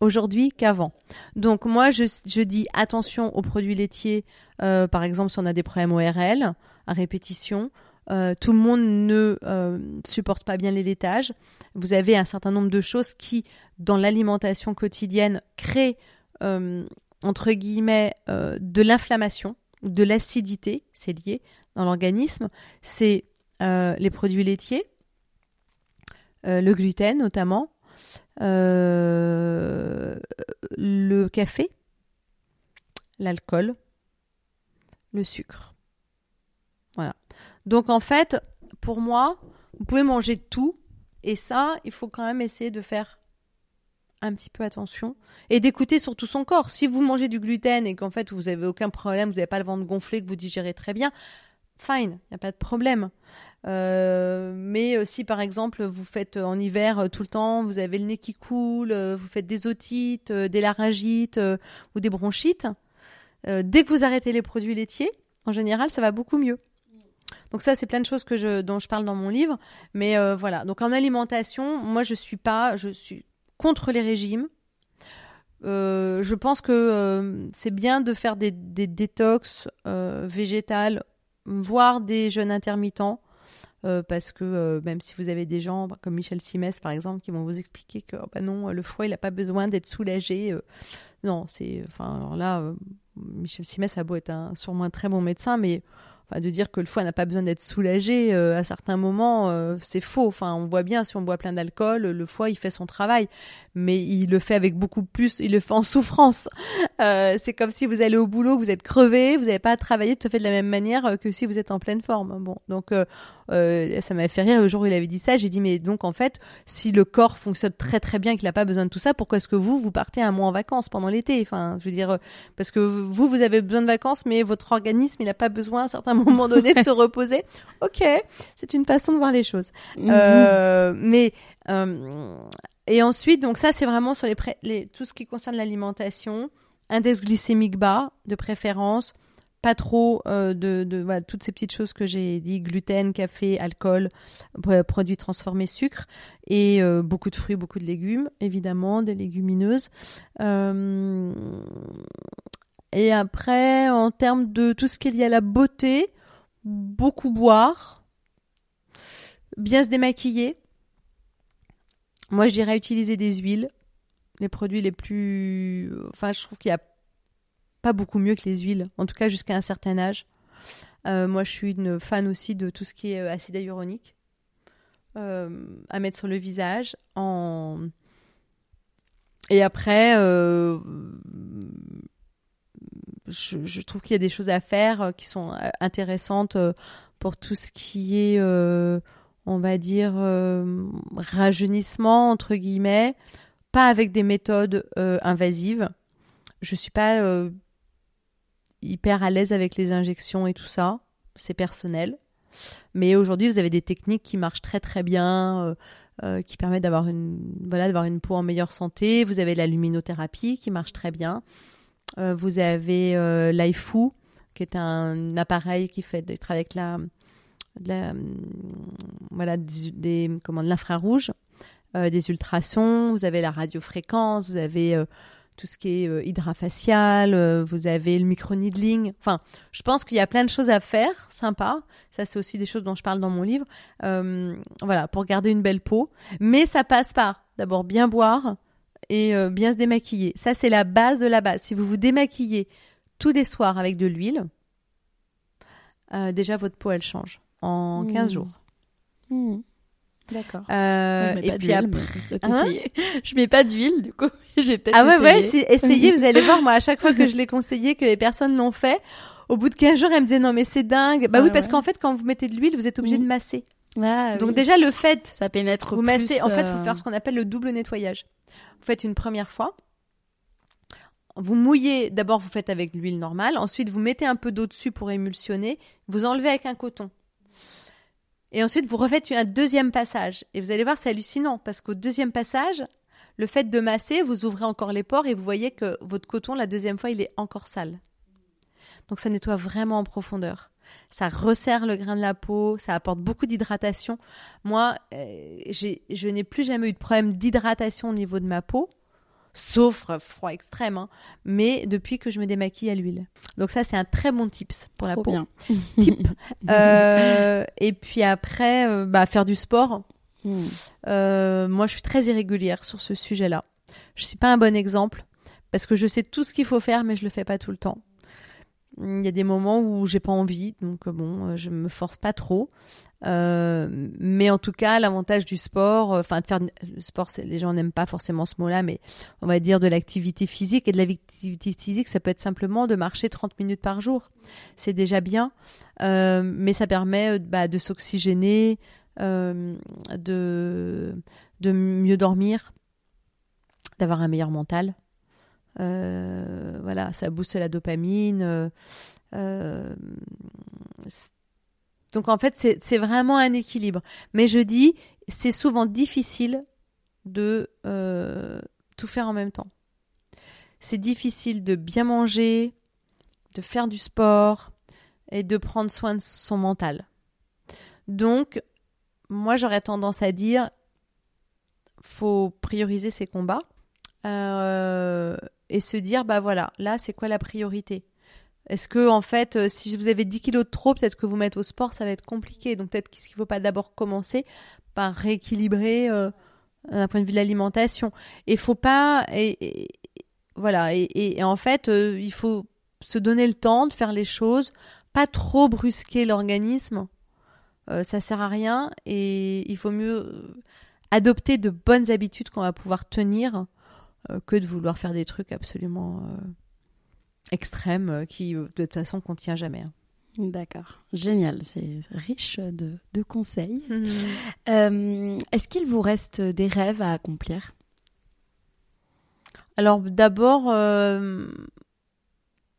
aujourd'hui qu'avant. Donc moi, je, je, dis attention aux produits laitiers. par exemple, si on a des problèmes ORL à répétition, euh, tout le monde ne euh, supporte pas bien les laitages. Vous avez un certain nombre de choses qui, dans l'alimentation quotidienne, créent, euh, entre guillemets, de l'inflammation, de l'acidité, c'est lié dans l'organisme. C'est les produits laitiers, le gluten notamment, le café, l'alcool, le sucre. Voilà. Donc en fait, pour moi, vous pouvez manger tout. Et ça, il faut quand même essayer de faire un petit peu attention et d'écouter surtout son corps. Si vous mangez du gluten et qu'en fait vous n'avez aucun problème, vous n'avez pas le ventre gonflé, que vous digérez très bien, fine, il n'y a pas de problème. Euh, mais euh, si par exemple vous faites en hiver euh, tout le temps, vous avez le nez qui coule, vous faites des otites, des laryngites ou des bronchites, dès que vous arrêtez les produits laitiers, en général, ça va beaucoup mieux. Donc ça, c'est plein de choses dont je parle dans mon livre. Mais euh, voilà. Donc en alimentation, moi, je suis pas, je suis contre les régimes. Euh, je pense que euh, c'est bien de faire des, détox végétales, voire des jeûnes intermittents. parce que même si vous avez des gens comme Michel Simès par exemple qui vont vous expliquer que oh, bah non le foie il n'a pas besoin d'être soulagé non c'est enfin alors là Michel Simès a beau être un, sûrement un très bon médecin mais de dire que le foie n'a pas besoin d'être soulagé euh, à certains moments, euh, c'est faux. Enfin, on voit bien si on boit plein d'alcool, le foie il fait son travail, mais il le fait avec beaucoup plus, il le fait en *laughs* souffrance. Euh, c'est comme si vous allez au boulot, vous êtes crevé, vous n'avez pas travaillé tout à fait de la même manière que si vous êtes en pleine forme. Bon, donc ça m'avait fait rire le jour où il avait dit ça. J'ai dit mais donc en fait, si le corps fonctionne très très bien, qu'il n'a pas besoin de tout ça, pourquoi est-ce que vous vous partez un mois en vacances pendant l'été? Enfin, je veux dire parce que vous vous avez besoin de vacances, mais votre organisme il n'a pas besoin à certains moment donné de se *laughs* reposer. Ok, c'est une façon de voir les choses. Mhm. Euh, mais euh, et ensuite, donc ça c'est vraiment sur les, les, tout ce qui concerne l'alimentation, index glycémique bas de préférence, pas trop euh, de, de voilà, toutes ces petites choses que j'ai dit gluten, café, alcool, produits transformés, sucre et beaucoup de fruits, beaucoup de légumes, évidemment, des légumineuses. Et après, en termes de tout ce qui est lié à la beauté, beaucoup boire, bien se démaquiller. Moi, je dirais utiliser des huiles, les produits les plus. Enfin, je trouve qu'il n'y a pas beaucoup mieux que les huiles, en tout cas jusqu'à un certain âge. Euh, moi, je suis une fan aussi de tout ce qui est euh, acide hyaluronique euh, à mettre sur le visage. Et après, je, trouve qu'il y a des choses à faire euh, qui sont euh, intéressantes euh, pour tout ce qui est, on va dire, rajeunissement, entre guillemets, pas avec des méthodes invasives. Je suis pas hyper à l'aise avec les injections et tout ça, c'est personnel. Mais aujourd'hui, vous avez des techniques qui marchent très très bien, qui permettent d'avoir une, voilà, d'avoir une peau en meilleure santé. Vous avez la luminothérapie qui marche très bien. Euh, vous avez euh, l'iFu, qui est un appareil qui fait travaille avec la, la voilà des, comment de l'infrarouge, euh, des ultrasons. Vous avez la radiofréquence, vous avez tout ce qui est hydrafacial, vous avez le micro-needling. Enfin, je pense qu'il y a plein de choses à faire, sympa. Ça, c'est aussi des choses dont je parle dans mon livre. voilà, pour garder une belle peau. Mais ça passe par d'abord bien boire, et euh, bien se démaquiller. Ça, c'est la base de la base. Si vous vous démaquillez tous les soirs avec de l'huile, euh, déjà votre peau, elle change en 15 mmh. jours. Mmh. D'accord. Euh, et puis après, hein *laughs* je mets pas d'huile, du coup, *laughs* j'ai peut-être. Ah ouais, ouais, essayez. vous allez voir, moi, à chaque fois que je *laughs* l'ai conseillé, que les personnes l'ont fait, Au bout de 15 jours, elle me disait non mais c'est dingue. Bah Ah oui parce qu'en fait quand vous mettez de l'huile, vous êtes obligé Mhm. de masser. Ah, Donc oui. déjà le fait ça pénètre vous plus, massez, en fait, il faut euh, faire ce qu'on appelle le double nettoyage. Vous faites une première fois. Vous mouillez, d'abord vous faites avec l'huile normale, ensuite vous mettez un peu d'eau dessus pour émulsionner, vous enlevez avec un coton. Et ensuite vous refaites un deuxième passage. Et vous allez voir, c'est hallucinant, parce qu'au deuxième passage, le fait de masser, vous ouvrez encore les pores et vous voyez que votre coton, la deuxième fois, il est encore sale. Donc ça nettoie vraiment en profondeur. Ça resserre le grain de la peau, ça apporte beaucoup d'hydratation. Moi, euh, je n'ai plus jamais eu de problème d'hydratation au niveau de ma peau, sauf froid extrême, hein, mais depuis que je me démaquille à l'huile. Donc ça, c'est un très bon tips pour la trop peau. bien. *laughs* Type. *laughs* Euh, et puis après, euh, bah, faire du sport. Mm. Euh, moi, je suis très irrégulière sur ce sujet-là. Je suis pas un bon exemple parce que je sais tout ce qu'il faut faire, mais je le fais pas tout le temps. Il y a des moments où j'ai pas envie, donc euh, bon, euh, je me force pas trop. Euh, mais en tout cas, l'avantage du sport, enfin de faire le sport, les gens n'aiment pas forcément ce mot-là, mais on va dire de l'activité physique et de l'activité physique, ça peut être simplement de marcher 30 minutes par jour. C'est déjà bien, mais ça permet bah, de s'oxygéner, de mieux dormir, d'avoir un meilleur mental. Euh, voilà, ça booste la dopamine. euh, euh, donc en fait, c'est vraiment un équilibre. Mais je dis, c'est souvent difficile de tout faire en même temps. C'est difficile de bien manger, de faire du sport et de prendre soin de son mental. Donc, moi, j'aurais tendance à dire, faut prioriser ses combats et se dire, bah voilà, là, c'est quoi la priorité? Est-ce que, en fait, euh, si vous avez 10 kilos de trop, peut-être que vous mettre au sport, ça va être compliqué. Donc, peut-être qu'il ne faut pas d'abord commencer par rééquilibrer euh, d'un point de vue de l'alimentation. Et faut pas. Et, voilà. Et, en fait, euh, il faut se donner le temps de faire les choses, pas trop brusquer l'organisme. Euh, ça sert à rien et il faut mieux adopter de bonnes habitudes qu'on va pouvoir tenir que de vouloir faire des trucs absolument euh, extrêmes euh, qui euh, de toute façon qu'on tient jamais. hein. D'accord, génial, c'est riche de, de conseils. Euh, Est-ce qu'il vous reste des rêves à accomplir? Alors d'abord, euh,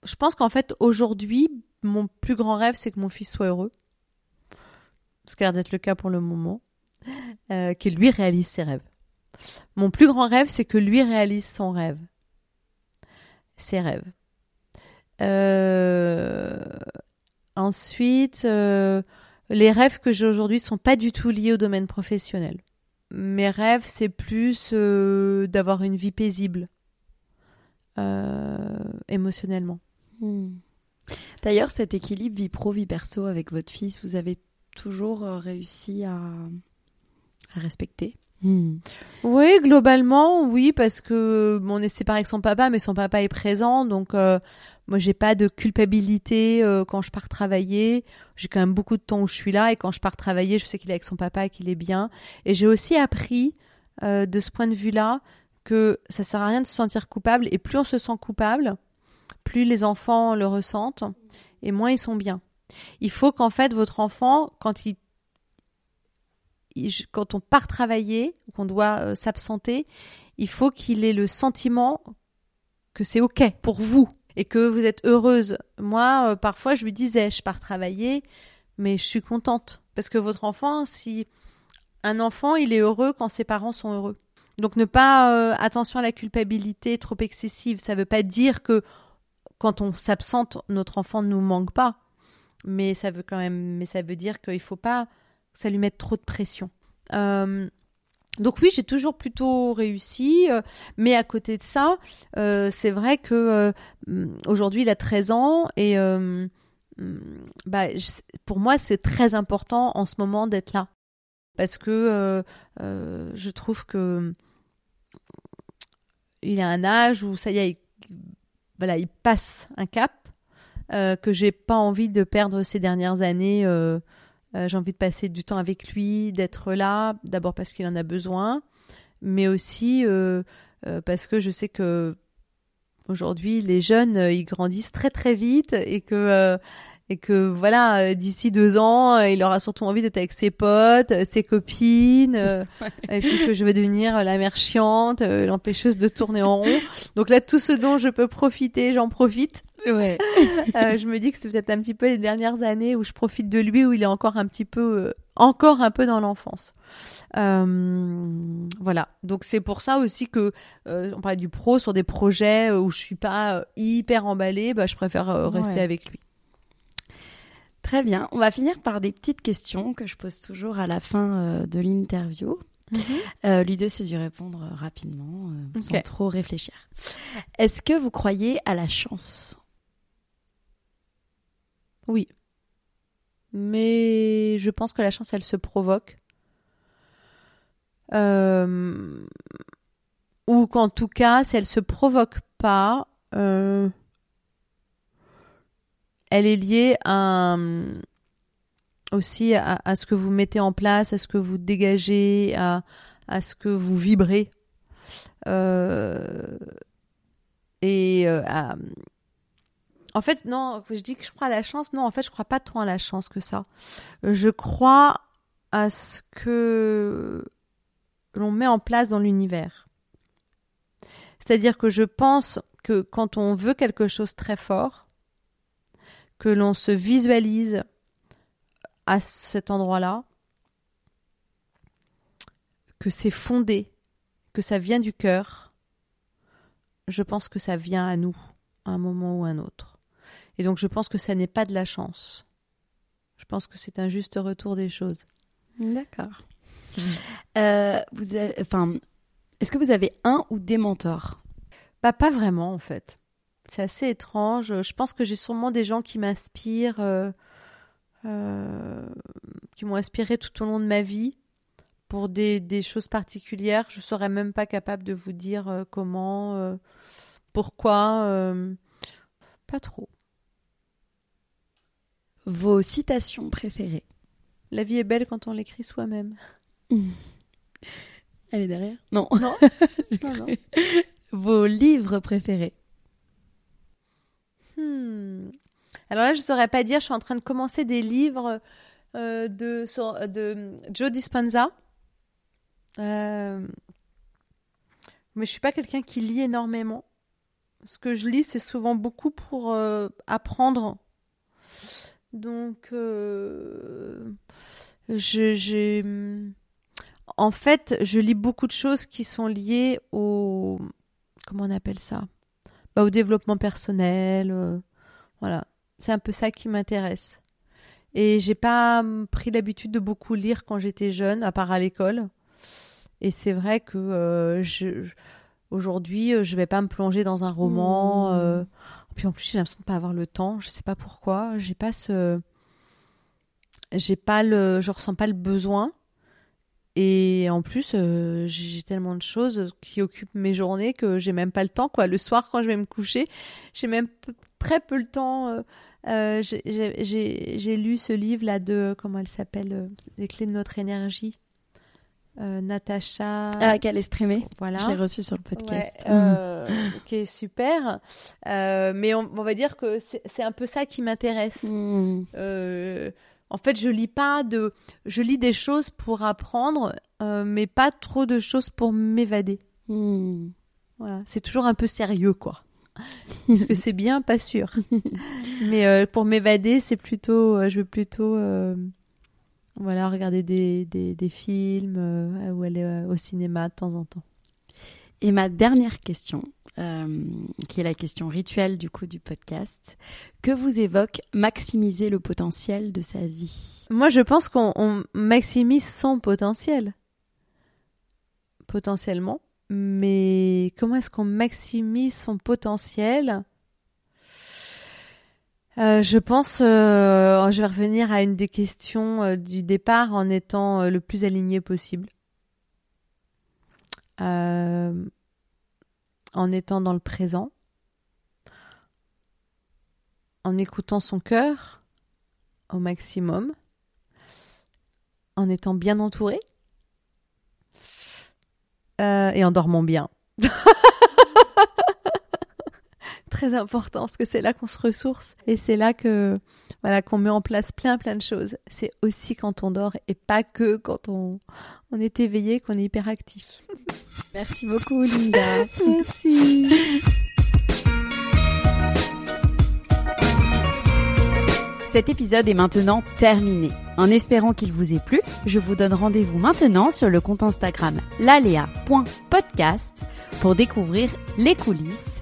je pense qu'en fait aujourd'hui, mon plus grand rêve, c'est que mon fils soit heureux. Ce qui a l'air d'être le cas pour le moment. Euh, qu'il lui réalise ses rêves. Mon plus grand rêve, c'est que lui réalise son rêve. Ses rêves. Euh, Ensuite, euh, les rêves que j'ai aujourd'hui sont pas du tout liés au domaine professionnel. Mes rêves, c'est plus euh, d'avoir une vie paisible émotionnellement. Hmm. D'ailleurs, cet équilibre vie pro, vie perso avec votre fils, vous avez toujours réussi à respecter? Oui, globalement, oui, parce que bon, on est séparé avec son papa, mais son papa est présent, donc euh, moi j'ai pas de culpabilité euh, quand je pars travailler. J'ai quand même beaucoup de temps où je suis là, et quand je pars travailler, je sais qu'il est avec son papa qu'il est bien. Et j'ai aussi appris euh, de ce point de vue-là que ça sert à rien de se sentir coupable, et plus on se sent coupable, plus les enfants le ressentent, et moins ils sont bien. Il faut qu'en fait votre enfant, quand il- quand on part travailler, qu'on doit euh, s'absenter, il faut qu'il ait le sentiment que c'est OK pour vous et que vous êtes heureuse. Moi, euh, parfois, je lui disais, je pars travailler, mais je suis contente. Parce que votre enfant, si un enfant, il est heureux quand ses parents sont heureux. Donc ne pas euh, attention à la culpabilité trop excessive, ça veut pas dire que quand on s'absente, notre enfant ne nous manque pas. Mais ça veut quand même mais ça veut dire qu'il faut pas ça lui mette trop de pression. Euh, donc oui, j'ai toujours plutôt réussi, euh, mais à côté de ça, euh, c'est vrai que hum, aujourd'hui il a 13 ans et hum, bah, pour moi c'est très important en ce moment d'être là parce que je trouve que il a un âge où ça y est, il, voilà, il passe un cap que j'ai pas envie de perdre ces dernières années. Euh, j'ai envie de passer du temps avec lui, d'être là, d'abord parce qu'il en a besoin, mais aussi euh, euh, parce que je sais que Aujourd'hui, les jeunes, euh, ils grandissent très très vite et que euh, et que voilà, euh, d'ici deux ans, euh, il aura surtout envie d'être avec ses potes, euh, ses copines, euh, *laughs* et puis que je vais devenir la mère chiante, euh, l'empêcheuse de tourner en rond. Donc là, tout ce dont je peux profiter, j'en profite. Ouais. *laughs* Euh, je me dis que c'est peut-être un petit peu les dernières années où je profite de lui, où il est encore un petit peu, encore un peu dans l'enfance. Voilà. Donc c'est pour ça aussi que on parlait du pro sur des projets où je suis pas hyper emballée, bah, je préfère rester Ouais. avec lui. Très bien. On va finir par des petites questions que je pose toujours à la fin euh, de l'interview. Euh, L'idée, c'est d'y répondre euh, rapidement, euh, sans trop réfléchir. Est-ce que vous croyez à la chance? Oui. Mais je pense que la chance, elle se provoque. Euh, Ou qu'en tout cas, si elle se provoque pas, elle est liée à, aussi à, ce que vous mettez en place, à ce que vous dégagez, à, ce que vous vibrez. Euh, et euh, à, en fait, non, je dis que je crois à la chance. Non, en fait, je crois pas tant à la chance que ça. Je crois à ce que l'on met en place dans l'univers. C'est-à-dire que je pense que quand on veut quelque chose très fort, que l'on se visualise à cet endroit-là, que c'est fondé, que ça vient du cœur, je pense que ça vient à nous à un moment ou à un autre. Et donc je pense que ça n'est pas de la chance. Je pense que c'est un juste retour des choses. D'accord. Euh, vous avez- enfin, est-ce que vous avez un ou des mentors? Bah, pas vraiment en fait. C'est assez étrange. Je pense que j'ai sûrement des gens qui m'inspirent, euh, euh, qui m'ont inspiré tout au long de ma vie pour des, des choses particulières. Je serais même pas capable de vous dire euh, comment, pourquoi. pas trop. Vos citations préférées La vie est belle quand on l'écrit soi-même. *laughs* Elle est derrière? Non. Non. *laughs* Non, non. Vos livres préférés Hmm. Alors là, je saurais pas dire. Je suis en train de commencer des livres euh, de, Joe Dispenza. Euh, mais je suis pas quelqu'un qui lit énormément. Ce que je lis, c'est souvent beaucoup pour euh, apprendre. Donc, en fait, je lis beaucoup de choses qui sont liées au, comment on appelle ça? Au développement personnel. euh, voilà, c'est un peu ça qui m'intéresse. Et j'ai pas hum, pris l'habitude de beaucoup lire quand j'étais jeune, à part à l'école. Et c'est vrai que euh, je, je- aujourd'hui, euh, je vais pas me plonger dans un roman. Mmh. euh, puis en plus, j'ai l'impression de pas avoir le temps. Je sais pas pourquoi. J'ai pas ce, j'ai pas le, je ressens pas le besoin. Et en plus, euh, j'ai tellement de choses qui occupent mes journées que j'ai même pas le temps. Quoi. Le soir, quand je vais me coucher, j'ai même très peu le temps. euh, euh, j'ai- lu ce livre-là de, comment elle s'appelle, Les clés de notre énergie. Euh, Natacha. Ah, qu'elle est streamée voilà. Je l'ai reçue sur le podcast. Ouais, euh, ok, super. Euh, mais on, on va dire que c'est un peu ça qui m'intéresse. Hmm. En fait, je lis pas de, je lis des choses pour apprendre, euh, mais pas trop de choses pour m'évader. Hmm. Voilà, c'est toujours un peu sérieux, quoi. Est-ce que *laughs* c'est bien Pas sûr. *laughs* mais euh, pour m'évader, c'est plutôt, euh, je veux plutôt, voilà, regarder des, des, des films ou aller au cinéma de temps en temps. Et ma dernière question, euh, qui est la question rituelle du coup du podcast, que vous évoque maximiser le potentiel de sa vie? Moi, je pense qu'on on maximise son potentiel. Potentiellement. Mais comment est-ce qu'on maximise son potentiel? Euh, Je pense, euh, je vais revenir à une des questions euh, du départ en étant euh, le plus aligné possible. En étant dans le présent. En écoutant son cœur au maximum en étant bien entouré euh, et en dormant bien. *laughs* très important parce que c'est là qu'on se ressource et c'est là que voilà qu'on met en place plein plein de choses. C'est aussi quand on dort et pas que quand on, on est éveillé qu'on est hyper actif. *laughs* Merci beaucoup Linda. *laughs* Merci. Cet épisode est maintenant terminé. En espérant qu'il vous ait plu, je vous donne rendez-vous maintenant sur le compte Instagram lalea.podcast pour découvrir les coulisses